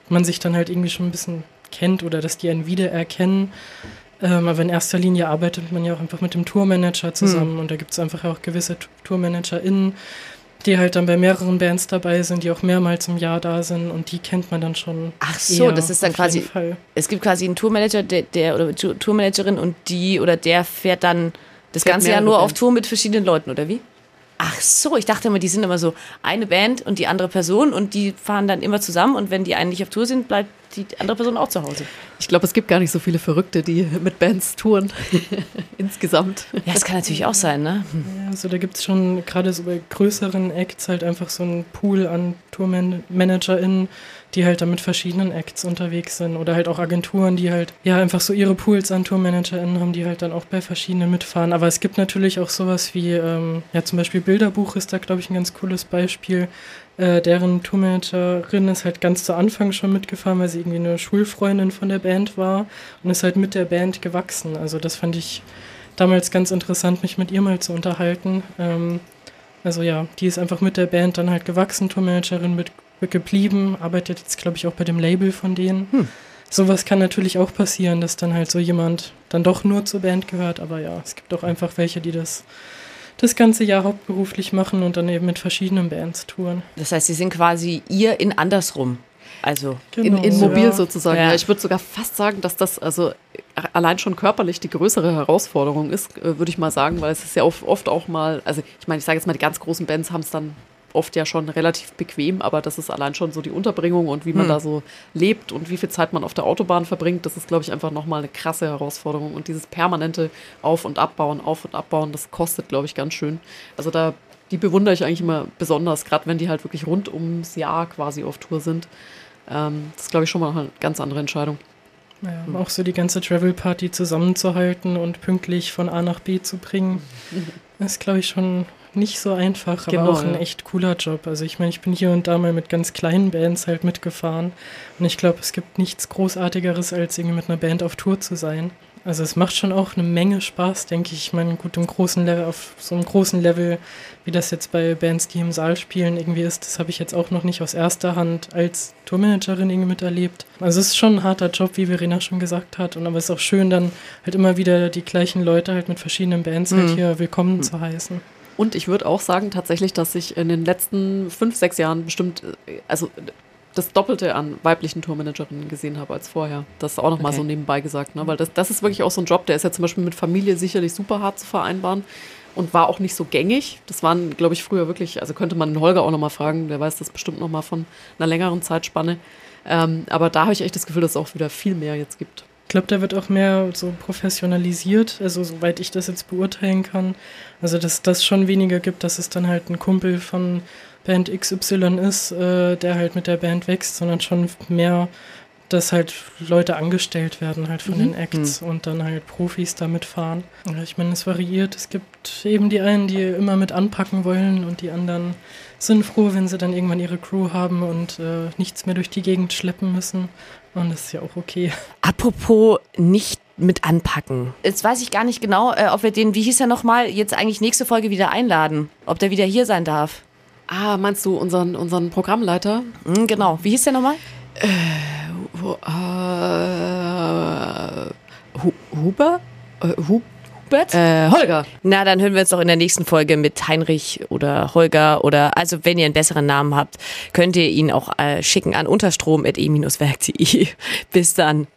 man sich dann halt irgendwie schon ein bisschen kennt oder dass die einen wiedererkennen. Ähm, aber in erster Linie arbeitet man ja auch einfach mit dem Tourmanager zusammen hm. und da gibt es einfach auch gewisse TourmanagerInnen, die halt dann bei mehreren Bands dabei sind, die auch mehrmals im Jahr da sind und die kennt man dann schon. Ach so, das ist dann quasi. Es gibt quasi einen Tourmanager, der, der oder Tourmanagerin und die oder der fährt dann das fährt ganze Jahr nur Bands. auf Tour mit verschiedenen Leuten, oder wie? Ach so, ich dachte immer, die sind immer so eine Band und die andere Person und die fahren dann immer zusammen und wenn die eigentlich auf Tour sind, bleibt die andere Person auch zu Hause. Ich glaube, es gibt gar nicht so viele Verrückte, die mit Bands touren insgesamt. Ja, das kann natürlich auch sein, ne? Ja, also da gibt es schon gerade so bei größeren Acts halt einfach so einen Pool an TourmanagerInnen, die halt da mit verschiedenen Acts unterwegs sind oder halt auch Agenturen, die halt ja einfach so ihre Pools an TourmanagerInnen haben, die halt dann auch bei verschiedenen mitfahren. Aber es gibt natürlich auch sowas wie, ähm, ja zum Beispiel Bilderbuch ist da glaube ich ein ganz cooles Beispiel. Äh, deren Tourmanagerin ist halt ganz zu Anfang schon mitgefahren, weil sie irgendwie eine Schulfreundin von der Band war und ist halt mit der Band gewachsen. Also das fand ich damals ganz interessant, mich mit ihr mal zu unterhalten. Ähm, also ja, die ist einfach mit der Band dann halt gewachsen, Tourmanagerin mit geblieben, arbeitet jetzt, glaube ich, auch bei dem Label von denen. Hm. Sowas kann natürlich auch passieren, dass dann halt so jemand dann doch nur zur Band gehört, aber ja, es gibt auch einfach welche, die das das ganze Jahr hauptberuflich machen und dann eben mit verschiedenen Bands touren. Das heißt, sie sind quasi ihr in andersrum. Also genau. in, in mobil ja. sozusagen. Ja. Ich würde sogar fast sagen, dass das also allein schon körperlich die größere Herausforderung ist, äh, würde ich mal sagen, weil es ist ja oft auch mal, also ich meine, ich sage jetzt mal, die ganz großen Bands haben es dann oft ja schon relativ bequem, aber das ist allein schon so die Unterbringung und wie man hm. da so lebt und wie viel Zeit man auf der Autobahn verbringt, das ist, glaube ich, einfach nochmal eine krasse Herausforderung. Und dieses permanente Auf- und Abbauen, Auf- und Abbauen, das kostet, glaube ich, ganz schön. Also da, die bewundere ich eigentlich immer besonders, gerade wenn die halt wirklich rund ums Jahr quasi auf Tour sind. Ähm, das ist, glaube ich, schon mal eine ganz andere Entscheidung. Ja, auch so die ganze Travel Party zusammenzuhalten und pünktlich von A nach B zu bringen, ist, glaube ich, schon nicht so einfach, genau, aber auch ein ja. echt cooler Job. Also ich meine, ich bin hier und da mal mit ganz kleinen Bands halt mitgefahren und ich glaube, es gibt nichts Großartigeres, als irgendwie mit einer Band auf Tour zu sein. Also es macht schon auch eine Menge Spaß, denke ich. Ich meine, gut, im großen Level, auf so einem großen Level, wie das jetzt bei Bands, die im Saal spielen, irgendwie ist, das habe ich jetzt auch noch nicht aus erster Hand als Tourmanagerin irgendwie miterlebt. Also es ist schon ein harter Job, wie Verena schon gesagt hat. Und aber es ist auch schön, dann halt immer wieder die gleichen Leute halt mit verschiedenen Bands halt mhm. halt hier willkommen mhm. zu heißen. Und ich würde auch sagen, tatsächlich, dass ich in den letzten fünf, sechs Jahren bestimmt, äh, also das Doppelte an weiblichen Tourmanagerinnen gesehen habe als vorher. Das ist auch nochmal okay. so nebenbei gesagt, ne? weil das, das ist wirklich auch so ein Job, der ist ja zum Beispiel mit Familie sicherlich super hart zu vereinbaren und war auch nicht so gängig. Das waren, glaube ich, früher wirklich, also könnte man den Holger auch nochmal fragen, der weiß das bestimmt nochmal von einer längeren Zeitspanne. Ähm, aber da habe ich echt das Gefühl, dass es auch wieder viel mehr jetzt gibt. Ich glaube, da wird auch mehr so professionalisiert, also soweit ich das jetzt beurteilen kann. Also, dass das schon weniger gibt, dass es dann halt ein Kumpel von Band XY ist, äh, der halt mit der Band wächst, sondern schon mehr, dass halt Leute angestellt werden halt von mhm. den Acts mhm. und dann halt Profis damit fahren. Ich meine, es variiert. Es gibt eben die einen, die immer mit anpacken wollen und die anderen sind froh, wenn sie dann irgendwann ihre Crew haben und äh, nichts mehr durch die Gegend schleppen müssen. Und das ist ja auch okay. Apropos nicht mit anpacken. Jetzt weiß ich gar nicht genau, äh, ob wir den, wie hieß er nochmal, jetzt eigentlich nächste Folge wieder einladen. Ob der wieder hier sein darf. Ah, meinst du unseren, unseren Programmleiter? Mhm, genau. Wie hieß der nochmal? Äh, äh, Huber? Äh, Hub Hubert? Äh, Holger. Na, dann hören wir uns doch in der nächsten Folge mit Heinrich oder Holger oder, also wenn ihr einen besseren Namen habt, könnt ihr ihn auch äh, schicken an unterstrom.e-werk.de. Bis dann.